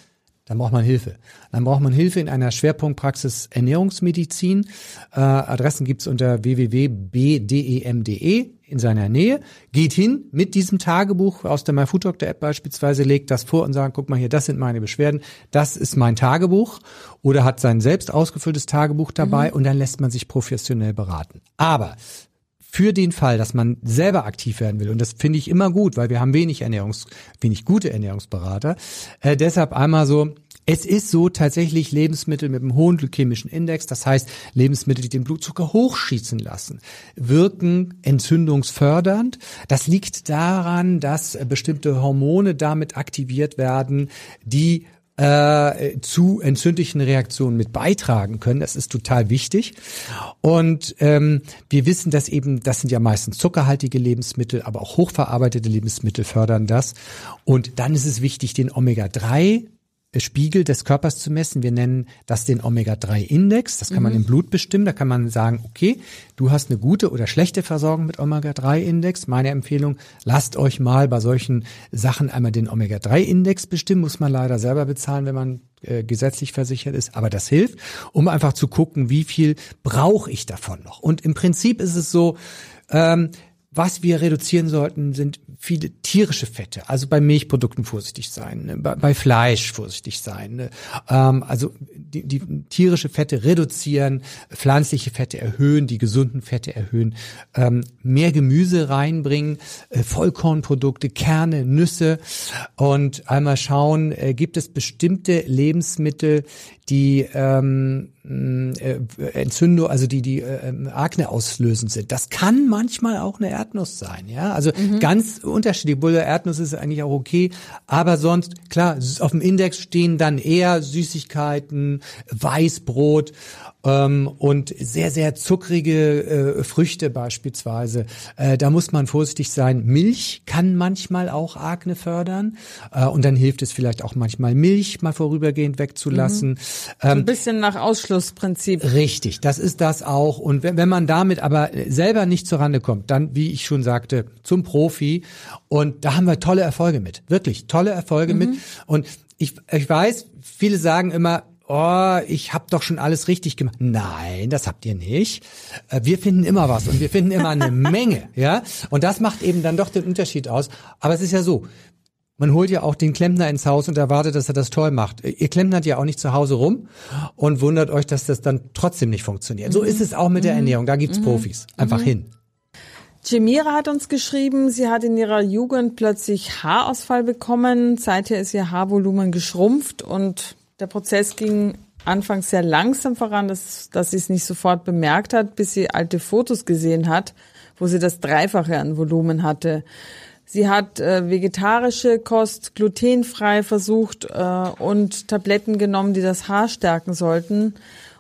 dann braucht man Hilfe. Dann braucht man Hilfe in einer Schwerpunktpraxis Ernährungsmedizin. Äh, Adressen gibt's unter www.bdem.de in seiner Nähe. Geht hin mit diesem Tagebuch aus der MyFoodDoctor-App beispielsweise, legt das vor und sagt, guck mal hier, das sind meine Beschwerden, das ist mein Tagebuch. Oder hat sein selbst ausgefülltes Tagebuch dabei mhm. und dann lässt man sich professionell beraten. Aber für den Fall, dass man selber aktiv werden will, und das finde ich immer gut, weil wir haben wenig Ernährungs, wenig gute Ernährungsberater, äh, deshalb einmal so, es ist so tatsächlich Lebensmittel mit einem hohen glykämischen Index, das heißt Lebensmittel, die den Blutzucker hochschießen lassen, wirken entzündungsfördernd. Das liegt daran, dass bestimmte Hormone damit aktiviert werden, die äh, zu entzündlichen Reaktionen mit beitragen können. Das ist total wichtig. Und ähm, wir wissen, dass eben, das sind ja meistens zuckerhaltige Lebensmittel, aber auch hochverarbeitete Lebensmittel fördern das. Und dann ist es wichtig, den Omega-3 Spiegel des Körpers zu messen. Wir nennen das den Omega-3-Index. Das kann mhm. man im Blut bestimmen. Da kann man sagen, okay, du hast eine gute oder schlechte Versorgung mit Omega-3-Index. Meine Empfehlung, lasst euch mal bei solchen Sachen einmal den Omega-3-Index bestimmen. Muss man leider selber bezahlen, wenn man äh, gesetzlich versichert ist. Aber das hilft, um einfach zu gucken, wie viel brauche ich davon noch. Und im Prinzip ist es so, ähm, was wir reduzieren sollten, sind viele tierische Fette. Also bei Milchprodukten vorsichtig sein, ne? bei, bei, Fleisch vorsichtig sein. Ne? Ähm, also die, die tierische Fette reduzieren, pflanzliche Fette erhöhen, die gesunden Fette erhöhen, ähm, mehr Gemüse reinbringen, äh, Vollkornprodukte, Kerne, Nüsse und einmal schauen, äh, gibt es bestimmte Lebensmittel, die ähm, äh, Entzündung, also die die äh, ähm, Akne auslösend sind. Das kann manchmal auch eine Erdnuss sein, ja. Also mhm. ganz unterschiedlich. Bulle Erdnuss ist eigentlich auch okay, aber sonst klar auf dem Index stehen dann eher Süßigkeiten, Weißbrot ähm, und sehr sehr zuckrige äh, Früchte beispielsweise. Äh, da muss man vorsichtig sein. Milch kann manchmal auch Akne fördern äh, und dann hilft es vielleicht auch manchmal Milch mal vorübergehend wegzulassen. Mhm. Ähm, Ein bisschen nach Ausschlussprinzip. Richtig, das ist das auch. Und wenn, wenn man damit aber selber nicht zurande kommt, dann, wie ich schon sagte, zum Profi. Und da haben wir tolle Erfolge mit. Wirklich tolle Erfolge mhm. mit. Und ich, ich weiß, viele sagen immer, oh, ich habe doch schon alles richtig gemacht. Nein, das habt ihr nicht. Äh, wir finden immer was und wir finden immer eine Menge, ja. Und das macht eben dann doch den Unterschied aus. Aber es ist ja so, man holt ja auch den Klempner ins Haus und erwartet, dass er das toll macht. Ihr klempnert ja auch nicht zu Hause rum und wundert euch, dass das dann trotzdem nicht funktioniert. Mhm. So ist es auch mit der mhm. Ernährung. Da gibt's mhm. Profis. Einfach mhm. hin. Jemira hat uns geschrieben, sie hat in ihrer Jugend plötzlich Haarausfall bekommen. Seither ist ihr Haarvolumen geschrumpft und der Prozess ging anfangs sehr langsam voran, dass, dass sie es nicht sofort bemerkt hat, bis sie alte Fotos gesehen hat, wo sie das Dreifache an Volumen hatte. Sie hat äh, vegetarische Kost, glutenfrei versucht äh, und Tabletten genommen, die das Haar stärken sollten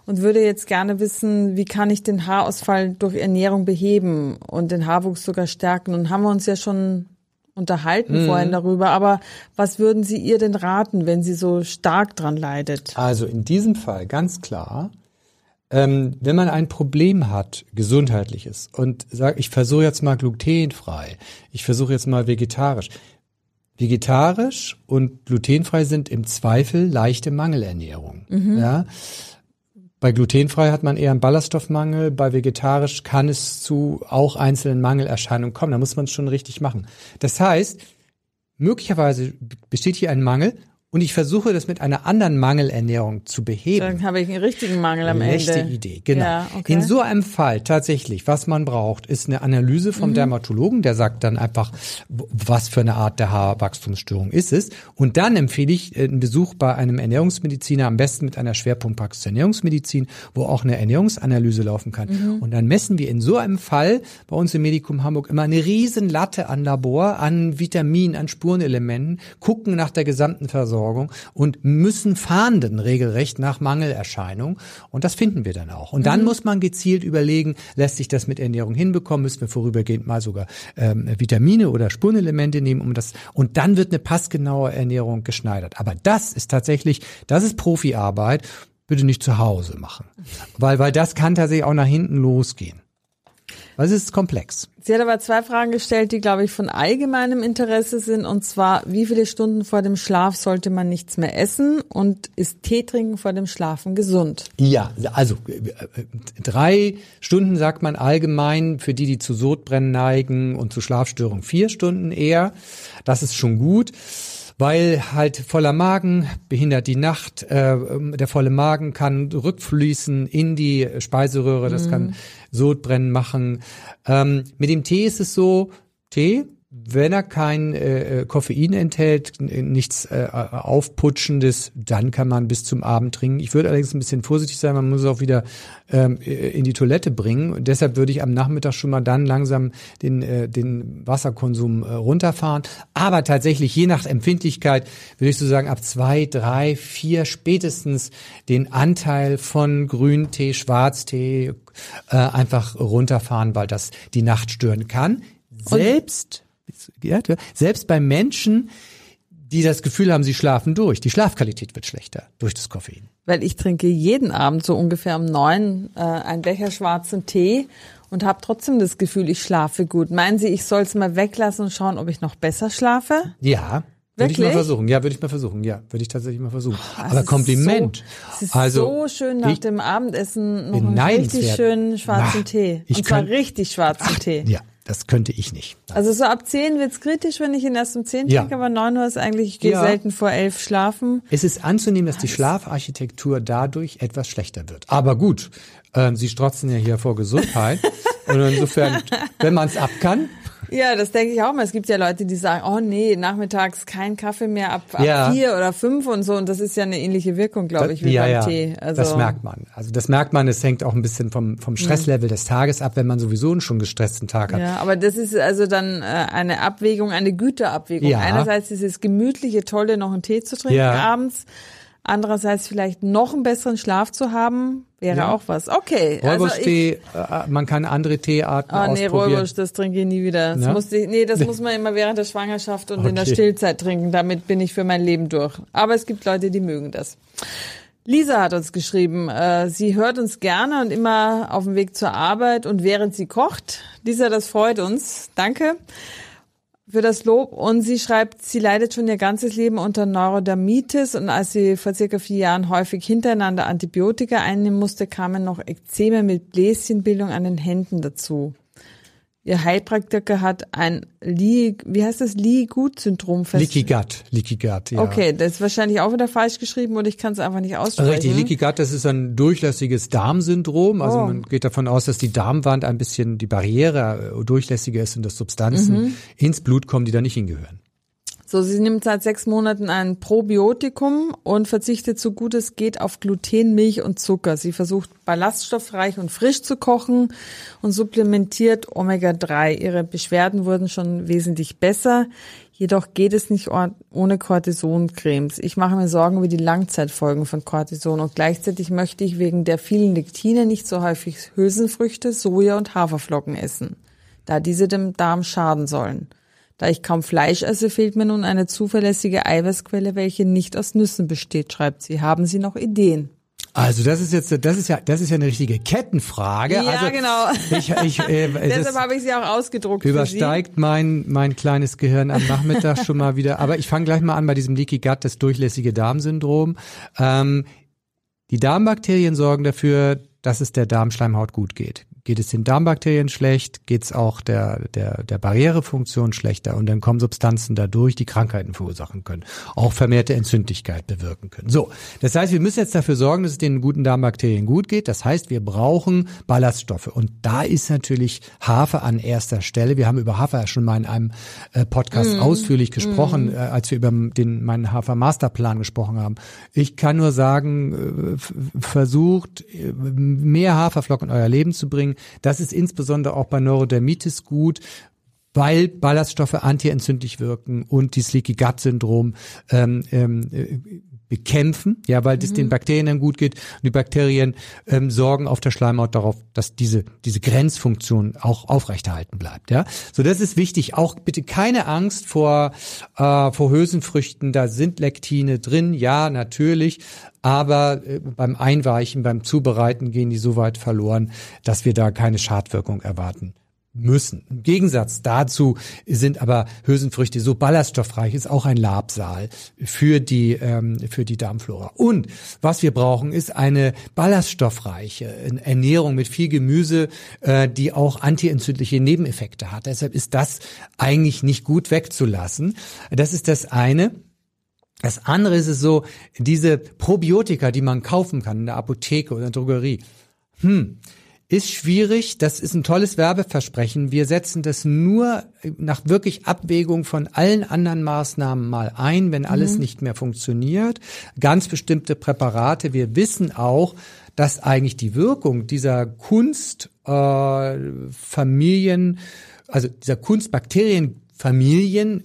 und würde jetzt gerne wissen, wie kann ich den Haarausfall durch Ernährung beheben und den Haarwuchs sogar stärken. Und haben wir uns ja schon unterhalten mhm. vorhin darüber, aber was würden Sie ihr denn raten, wenn sie so stark dran leidet? Also in diesem Fall ganz klar, ähm, wenn man ein Problem hat, gesundheitliches, und sagt, ich versuche jetzt mal glutenfrei, ich versuche jetzt mal vegetarisch. Vegetarisch und glutenfrei sind im Zweifel leichte Mangelernährung. Mhm. Ja? Bei glutenfrei hat man eher einen Ballaststoffmangel, bei vegetarisch kann es zu auch einzelnen Mangelerscheinungen kommen. Da muss man es schon richtig machen. Das heißt, möglicherweise besteht hier ein Mangel und ich versuche das mit einer anderen Mangelernährung zu beheben. Dann habe ich einen richtigen Mangel am Schlechte Ende. Idee, genau. Ja, okay. In so einem Fall tatsächlich, was man braucht, ist eine Analyse Mhm. vom Dermatologen, der sagt dann einfach, was für eine Art der Haarwachstumsstörung ist es. Und dann empfehle ich äh, einen Besuch bei einem Ernährungsmediziner, am besten mit einer Schwerpunktpraxis Ernährungsmedizin, wo auch eine Ernährungsanalyse laufen kann. Mhm. Und dann messen wir in so einem Fall bei uns im Medikum Hamburg immer eine riesen Latte an Labor, an Vitaminen, an Spurenelementen, gucken nach der gesamten Versorgung und müssen fahnden regelrecht nach Mangelerscheinung. Und das finden wir dann auch. Und dann muss man gezielt überlegen, lässt sich das mit Ernährung hinbekommen, müssen wir vorübergehend mal sogar ähm, Vitamine oder Spurenelemente nehmen, um das, und dann wird eine passgenaue Ernährung geschneidert. Aber das ist tatsächlich, das ist Profiarbeit, bitte nicht zu Hause machen. Weil, weil das kann tatsächlich auch nach hinten losgehen. Weil es ist komplex. Sie hat aber zwei Fragen gestellt, die, glaube ich, von allgemeinem Interesse sind. Und zwar, wie viele Stunden vor dem Schlaf sollte man nichts mehr essen? Und ist Tee trinken vor dem Schlafen gesund? Ja, also äh, äh, drei Stunden sagt man allgemein für die, die zu Sodbrennen neigen und zu Schlafstörungen vier Stunden eher. Das ist schon gut. Weil halt voller Magen behindert die Nacht. Äh, der volle Magen kann rückfließen in die Speiseröhre. Das kann Sodbrennen machen. Ähm, mit dem Tee ist es so, Tee, wenn er kein äh, Koffein enthält, n- nichts äh, aufputschendes, dann kann man bis zum Abend trinken. Ich würde allerdings ein bisschen vorsichtig sein, man muss es auch wieder ähm, äh, in die Toilette bringen. Und deshalb würde ich am Nachmittag schon mal dann langsam den, äh, den Wasserkonsum äh, runterfahren. Aber tatsächlich, je nach Empfindlichkeit, würde ich so sagen, ab zwei, drei, vier spätestens den Anteil von Grüntee, Schwarztee äh, einfach runterfahren, weil das die Nacht stören kann. Selbst, ja, selbst bei Menschen, die das Gefühl haben, sie schlafen durch. Die Schlafqualität wird schlechter durch das Koffein. Weil ich trinke jeden Abend so ungefähr um neun äh, einen Becher schwarzen Tee und habe trotzdem das Gefühl, ich schlafe gut. Meinen Sie, ich soll es mal weglassen und schauen, ob ich noch besser schlafe? Ja. Würde ich mal versuchen. Ja, würde ich mal versuchen. Ja, würde ich tatsächlich mal versuchen. Es Aber Kompliment. So, es ist also so schön nach ich- dem Abendessen noch einen richtig schönen schwarzen Na, Tee. ich Und zwar kann- richtig schwarzen Tee. Ja, das könnte ich nicht. Also so ab 10 wird's kritisch, wenn ich ihn erst um 10 Ja. trinke, aber 9 Uhr ist eigentlich, ich gehe Ja. selten vor 11 schlafen. Es ist anzunehmen, dass die Schlafarchitektur dadurch etwas schlechter wird. Aber gut, ähm, Sie strotzen ja hier vor Gesundheit. Und insofern, wenn man es ab kann, Ja, das denke ich auch mal. Es gibt ja Leute, die sagen, oh nee, nachmittags kein Kaffee mehr ab, ab Ja. vier oder fünf und so. Und das ist ja eine ähnliche Wirkung, glaube ich, wie ja, beim ja, Tee. Also, das merkt man. Also das merkt man, es hängt auch ein bisschen vom, vom Stresslevel des Tages ab, wenn man sowieso einen schon gestressten Tag hat. Ja, aber das ist also dann äh, eine Abwägung, eine Güterabwägung. Einerseits dieses gemütliche, tolle, noch einen Tee zu trinken abends. Andererseits vielleicht noch einen besseren Schlaf zu haben, wäre Ja. auch was. Okay. Also Räuberstee, äh, man kann andere Teearten Ah, nee, ausprobieren. Räubusch, das trinke ich nie wieder. Das Ja? musste ich, nee, das muss man immer während der Schwangerschaft und in der Okay. Stillzeit trinken. Damit bin ich für mein Leben durch. Aber es gibt Leute, die mögen das. Lisa hat uns geschrieben, äh, sie hört uns gerne und immer auf dem Weg zur Arbeit und während sie kocht. Lisa, das freut uns. Danke für das Lob. Und sie schreibt, sie leidet schon ihr ganzes Leben unter Neurodermitis und als sie vor circa vier Jahren häufig hintereinander Antibiotika einnehmen musste, kamen noch Ekzeme mit Bläschenbildung an den Händen dazu. Ihr Heilpraktiker hat ein Lee, wie heißt das, Lee-Gut-Syndrom Gut, Leaky Gut, ja. Okay, das ist wahrscheinlich auch wieder falsch geschrieben und ich kann es einfach nicht aussprechen. Richtig, Leaky Gut, das ist ein durchlässiges Darmsyndrom. Also Oh. man geht davon aus, dass die Darmwand ein bisschen die Barriere äh, durchlässiger ist und dass Substanzen Mhm. ins Blut kommen, die da nicht hingehören. So, sie nimmt seit sechs Monaten ein Probiotikum und verzichtet so gut es geht auf Gluten, Milch und Zucker. Sie versucht ballaststoffreich und frisch zu kochen und supplementiert Omega-3. Ihre Beschwerden wurden schon wesentlich besser. Jedoch geht es nicht ohne Cortisoncremes. Ich mache mir Sorgen über die Langzeitfolgen von Cortison und gleichzeitig möchte ich wegen der vielen Lektine nicht so häufig Hülsenfrüchte, Soja und Haferflocken essen, da diese dem Darm schaden sollen. Da ich kaum Fleisch esse, fehlt mir nun eine zuverlässige Eiweißquelle, welche nicht aus Nüssen besteht, schreibt sie. Haben Sie noch Ideen? Also das ist jetzt, das ist ja, das ist ja eine richtige Kettenfrage. Ja, also genau. Ich, ich, äh, es Deshalb habe ich sie auch ausgedruckt. Übersteigt mein, mein kleines Gehirn am Nachmittag schon mal wieder. Aber ich fange gleich mal an bei diesem Leaky Gut, das durchlässige Darmsyndrom. Ähm, die Darmbakterien sorgen dafür, dass es der Darmschleimhaut gut geht geht es den Darmbakterien schlecht, geht es auch der, der, der Barrierefunktion schlechter und dann kommen Substanzen dadurch, die Krankheiten verursachen können, auch vermehrte Entzündlichkeit bewirken können. So, das heißt, wir müssen jetzt dafür sorgen, dass es den guten Darmbakterien gut geht. Das heißt, wir brauchen Ballaststoffe und da ist natürlich Hafer an erster Stelle. Wir haben über Hafer schon mal in einem äh, Podcast mm. ausführlich gesprochen, mm. als wir über den meinen Hafer Masterplan gesprochen haben. Ich kann nur sagen, äh, versucht mehr Haferflocken in euer Leben zu bringen. Das ist insbesondere auch bei Neurodermitis gut, weil Ballaststoffe antientzündlich wirken und dieses Leaky Gut Syndrom ähm, ähm, äh, bekämpfen, ja, weil es mhm. den Bakterien dann gut geht. Und die Bakterien ähm, sorgen auf der Schleimhaut darauf, dass diese diese Grenzfunktion auch aufrechterhalten bleibt, ja. So, das ist wichtig. Auch bitte keine Angst vor äh, vor Hülsenfrüchten. Da sind Lektine drin, ja, natürlich. Aber äh, beim Einweichen, beim Zubereiten gehen die so weit verloren, dass wir da keine Schadwirkung erwarten müssen. Im Gegensatz dazu sind aber Hülsenfrüchte so ballaststoffreich, ist auch ein Labsal für die, ähm, für die Darmflora. Und was wir brauchen, ist eine ballaststoffreiche Ernährung mit viel Gemüse, äh, die auch antientzündliche Nebeneffekte hat. Deshalb ist das eigentlich nicht gut wegzulassen. Das ist das eine. Das andere ist es so, diese Probiotika, die man kaufen kann in der Apotheke oder in der Drogerie. Hm, ist schwierig. Das ist ein tolles Werbeversprechen. Wir setzen das nur nach wirklich Abwägung von allen anderen Maßnahmen mal ein, wenn alles mhm. nicht mehr funktioniert. Ganz bestimmte Präparate. Wir wissen auch, dass eigentlich die Wirkung dieser Kunstfamilien, äh, also dieser Kunstbakterienfamilien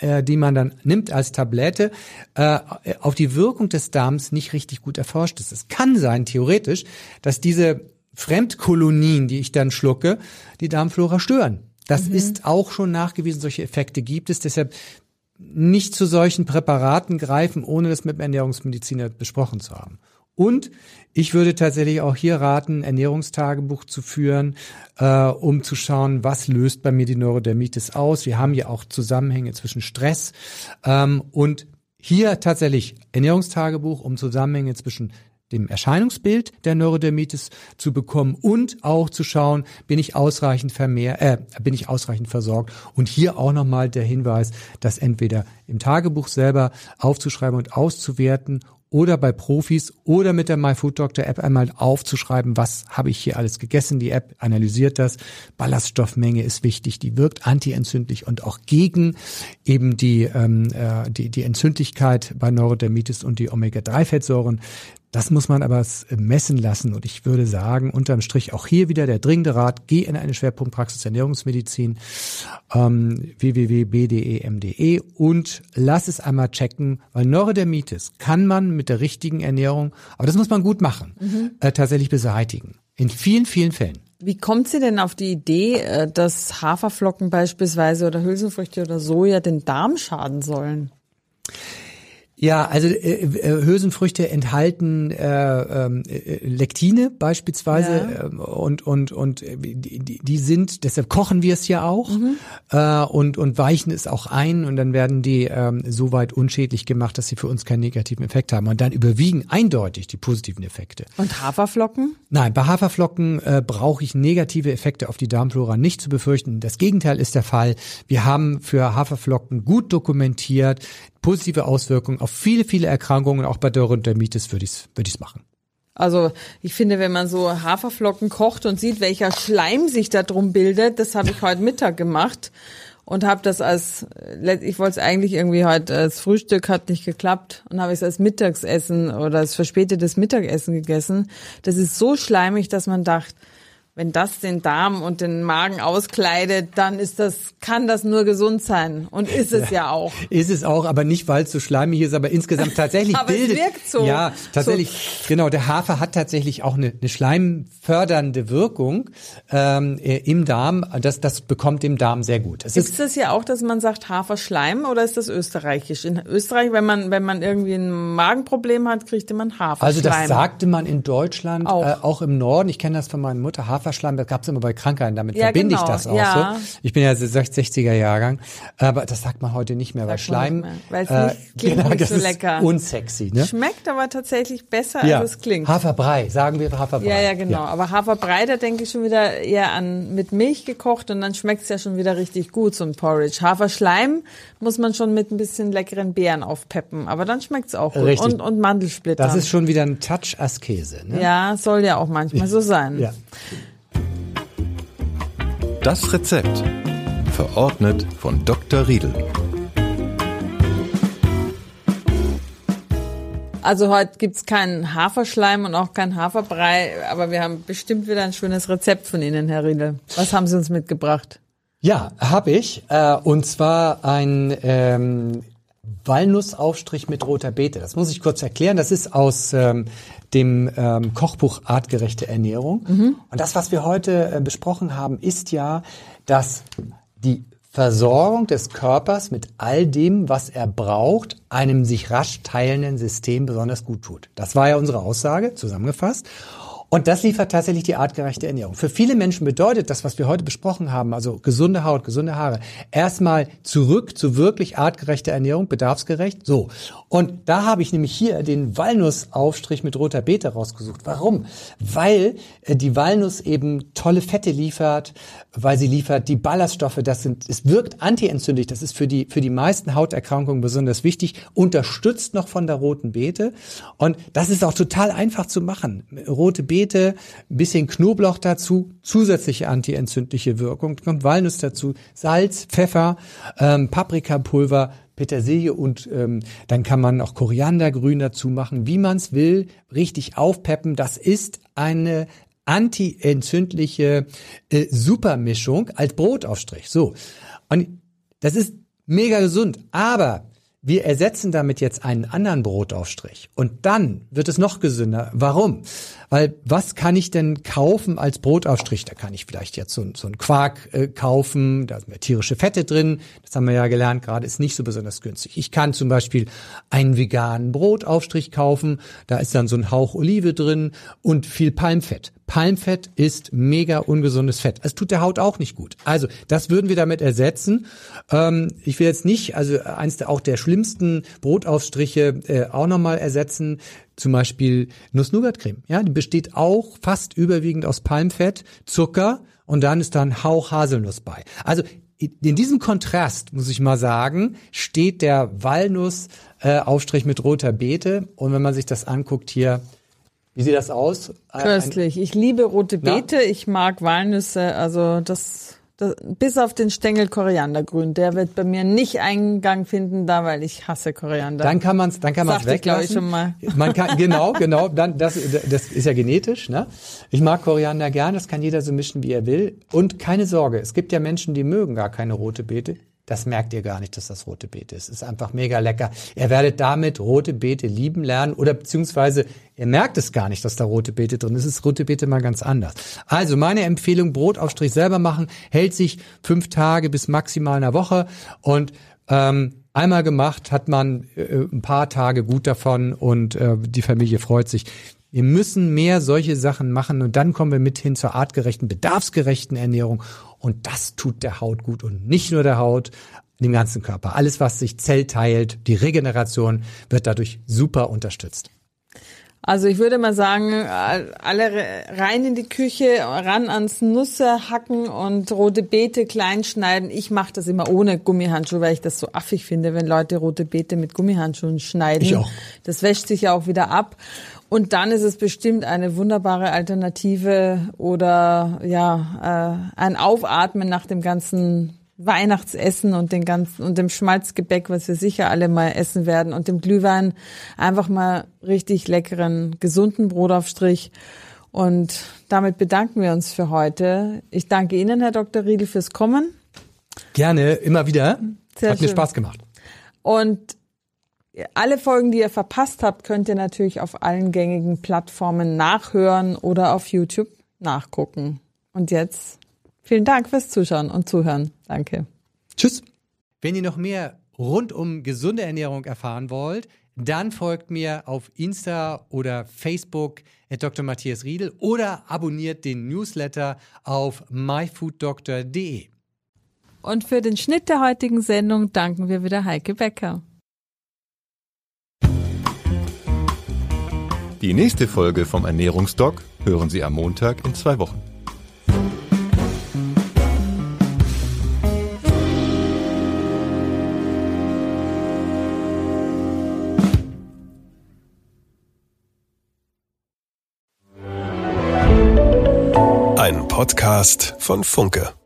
äh, die man dann nimmt als Tablette, äh, auf die Wirkung des Darms nicht richtig gut erforscht ist. Es kann sein, theoretisch, dass diese Fremdkolonien, die ich dann schlucke, die Darmflora stören. Das mhm. ist auch schon nachgewiesen, solche Effekte gibt es. Deshalb nicht zu solchen Präparaten greifen, ohne das mit dem Ernährungsmediziner besprochen zu haben. Und ich würde tatsächlich auch hier raten, Ernährungstagebuch zu führen, äh, um zu schauen, was löst bei mir die Neurodermitis aus. Wir haben ja auch Zusammenhänge zwischen Stress ähm, und hier tatsächlich Ernährungstagebuch, um Zusammenhänge zwischen dem Erscheinungsbild der Neurodermitis zu bekommen und auch zu schauen, bin ich ausreichend vermehr, äh, bin ich ausreichend versorgt. Und hier auch nochmal der Hinweis, das entweder im Tagebuch selber aufzuschreiben und auszuwerten oder bei Profis oder mit der MyFoodDoctor App einmal aufzuschreiben, was habe ich hier alles gegessen. Die App analysiert das. Ballaststoffmenge ist wichtig, die wirkt antientzündlich und auch gegen eben die, ähm, äh, die, die Entzündlichkeit bei Neurodermitis und die Omega-3-Fettsäuren. Das muss man aber messen lassen und ich würde sagen, unterm Strich auch hier wieder der dringende Rat, geh in eine Schwerpunktpraxis Ernährungsmedizin, ähm, www.bdem.de und lass es einmal checken, weil Neurodermitis kann man mit der richtigen Ernährung, aber das muss man gut machen, mhm. äh, tatsächlich beseitigen. In vielen, vielen Fällen. Wie kommt sie denn auf die Idee, äh, dass Haferflocken beispielsweise oder Hülsenfrüchte oder Soja den Darm schaden sollen? Ja, also äh, äh, Hülsenfrüchte enthalten äh, ähm, äh, Lektine beispielsweise ja. äh, und und und äh, die, die sind deshalb kochen wir es ja auch mhm. äh, und und weichen es auch ein und dann werden die ähm, so weit unschädlich gemacht, dass sie für uns keinen negativen Effekt haben und dann überwiegen eindeutig die positiven Effekte. Und Haferflocken? Nein, bei Haferflocken äh, brauche ich negative Effekte auf die Darmflora nicht zu befürchten. Das Gegenteil ist der Fall. Wir haben für Haferflocken gut dokumentiert positive Auswirkungen auf viele, viele Erkrankungen. Auch bei Dermitis würde ich es würde machen. Also ich finde, wenn man so Haferflocken kocht und sieht, welcher Schleim sich da drum bildet, das habe ich heute Mittag gemacht und habe das als, ich wollte es eigentlich irgendwie heute als Frühstück, hat nicht geklappt und habe es als Mittagsessen oder als verspätetes Mittagessen gegessen. Das ist so schleimig, dass man dachte, wenn das den Darm und den Magen auskleidet, dann ist das, kann das nur gesund sein. Und ist es ja, ja auch. Ist es auch, aber nicht, weil es so schleimig ist, aber insgesamt tatsächlich aber bildet. Es wirkt so. Ja, tatsächlich. So. Genau, der Hafer hat tatsächlich auch eine, eine schleimfördernde Wirkung ähm, äh, im Darm. Das, das bekommt dem Darm sehr gut. Es ist, ist das ja auch, dass man sagt Haferschleim oder ist das österreichisch? In Österreich, wenn man, wenn man irgendwie ein Magenproblem hat, kriegt man Haferschleim. Also das sagte man in Deutschland, auch, äh, auch im Norden. Ich kenne das von meiner Mutter. Hafer Haferschleim, das gab's immer bei Krankheiten, damit Ja, verbinde genau, ich das auch ja. so. Ich bin ja 60er Jahrgang, aber das sagt man heute nicht mehr, weil Schleim, weil es nicht- klingt genau, nicht so lecker. unsexy, ne? Schmeckt aber tatsächlich besser, Ja, als es klingt. Haferbrei, sagen wir Haferbrei. Ja, ja, genau. Aber Haferbrei, da denke ich schon wieder eher an mit Milch gekocht und dann schmeckt's ja schon wieder richtig gut, so ein Porridge. Haferschleim muss man schon mit ein bisschen leckeren Beeren aufpeppen, aber dann schmeckt's auch gut. Richtig. Und, und Mandelsplitter. Das ist schon wieder ein Touch Askese, ne? ja, soll ja auch manchmal so sein. Ja. Das Rezept. Verordnet von Dr. Riedel. Also heute gibt's keinen Haferschleim und auch keinen Haferbrei, aber wir haben bestimmt wieder ein schönes Rezept von Ihnen, Herr Riedel. Was haben Sie uns mitgebracht? Ja, habe ich. Äh, und zwar ein ähm, Walnussaufstrich mit roter Beete. Das muss ich kurz erklären. Das ist aus ähm, dem ähm, Kochbuch Artgerechte Ernährung. Und das, was wir heute äh, besprochen haben, ist ja, dass die Versorgung des Körpers mit all dem, was er braucht, einem sich rasch teilenden System besonders gut tut. Das war ja unsere Aussage, zusammengefasst. Und das liefert tatsächlich die artgerechte Ernährung. Für viele Menschen bedeutet das, was wir heute besprochen haben, also gesunde Haut, gesunde Haare, erstmal zurück zu wirklich artgerechter Ernährung, bedarfsgerecht. So. Und da habe ich nämlich hier den Walnussaufstrich mit roter Beete rausgesucht. Warum? Weil äh, die Walnuss eben tolle Fette liefert, weil sie liefert die Ballaststoffe, das sind, es wirkt antientzündlich, das ist für die, für die meisten Hauterkrankungen besonders wichtig, unterstützt noch von der roten Beete. Und das ist auch total einfach zu machen. Rote Beete, ein bisschen Knoblauch dazu, zusätzliche antientzündliche Wirkung, kommt Walnuss dazu, Salz, Pfeffer, ähm, Paprikapulver, Petersilie und ähm, dann kann man auch Koriandergrün dazu machen, wie man es will, richtig aufpeppen. Das ist eine antientzündliche äh, Supermischung als Brotaufstrich. So. Und das ist mega gesund, aber wir ersetzen damit jetzt einen anderen Brotaufstrich und dann wird es noch gesünder. Warum? Weil was kann ich denn kaufen als Brotaufstrich? Da kann ich vielleicht jetzt so, so einen Quark äh, kaufen, da sind ja tierische Fette drin, das haben wir ja gelernt, gerade ist nicht so besonders günstig. Ich kann zum Beispiel einen veganen Brotaufstrich kaufen, da ist dann so ein Hauch Olive drin und viel Palmfett. Palmfett ist mega ungesundes Fett. Es tut der Haut auch nicht gut. Also das würden wir damit ersetzen. Ähm, ich will jetzt nicht, also eins der auch der schlimmsten Brotaufstriche äh, auch nochmal ersetzen. Zum Beispiel Nuss-Nougat-Creme. Ja, die besteht auch fast überwiegend aus Palmfett, Zucker und dann ist da ein Hauch Haselnuss bei. Also in diesem Kontrast, muss ich mal sagen, steht der Walnuss-Aufstrich mit roter Beete. Und wenn man sich das anguckt hier, wie sieht das aus? Ein- Köstlich. Ich liebe rote? Beete, ich mag Walnüsse, also das, das bis auf den Stängel Koriandergrün, der wird bei mir nicht Eingang finden, da weil ich hasse Koriander. Dann kann man es, dann kann man es Sagte ich, weglassen. ich, schon mal. Man kann genau, genau. Dann das, das ist ja genetisch. Ne? Ich mag Koriander gern. Das kann jeder so mischen, wie er will. Und keine Sorge, es gibt ja Menschen, die mögen gar keine rote Beete. Das merkt ihr gar nicht, dass das rote Beete ist. Ist einfach mega lecker. Ihr werdet damit rote Beete lieben lernen oder beziehungsweise ihr merkt es gar nicht, dass da rote Beete drin ist. Ist rote Beete mal ganz anders. Also meine Empfehlung, Brotaufstrich selber machen, hält sich fünf Tage bis maximal einer Woche und ähm, einmal gemacht hat man äh, ein paar Tage gut davon und äh, die Familie freut sich. Wir müssen mehr solche Sachen machen und dann kommen wir mit hin zur artgerechten, bedarfsgerechten Ernährung und das tut der Haut gut und nicht nur der Haut, dem ganzen Körper. Alles, was sich zellteilt, die Regeneration wird dadurch super unterstützt. Also ich würde mal sagen, alle rein in die Küche, ran ans Nüsse hacken und rote Beete klein schneiden. Ich mache das immer ohne Gummihandschuhe, weil ich das so affig finde, wenn Leute rote Beete mit Gummihandschuhen schneiden. Ich auch. Das wäscht sich ja auch wieder ab. Und dann ist es bestimmt eine wunderbare Alternative oder ja äh, ein Aufatmen nach dem ganzen Weihnachtsessen und den ganzen und dem Schmalzgebäck, was wir sicher alle mal essen werden und dem Glühwein einfach mal richtig leckeren gesunden Brotaufstrich. Und damit bedanken wir uns für heute. Ich danke Ihnen, Herr Dr. Riedel, fürs Kommen. Gerne, immer wieder. Sehr Hat mir schön. Spaß gemacht. Und alle Folgen, die ihr verpasst habt, könnt ihr natürlich auf allen gängigen Plattformen nachhören oder auf YouTube nachgucken. Und jetzt vielen Dank fürs Zuschauen und Zuhören. Danke. Tschüss. Wenn ihr noch mehr rund um gesunde Ernährung erfahren wollt, dann folgt mir auf Insta oder Facebook Dr. Matthias Riedel oder abonniert den Newsletter auf myfooddoctor.de. Und für den Schnitt der heutigen Sendung danken wir wieder Heike Becker. Die nächste Folge vom Ernährungsdoc hören Sie am Montag in zwei Wochen. Ein Podcast von Funke.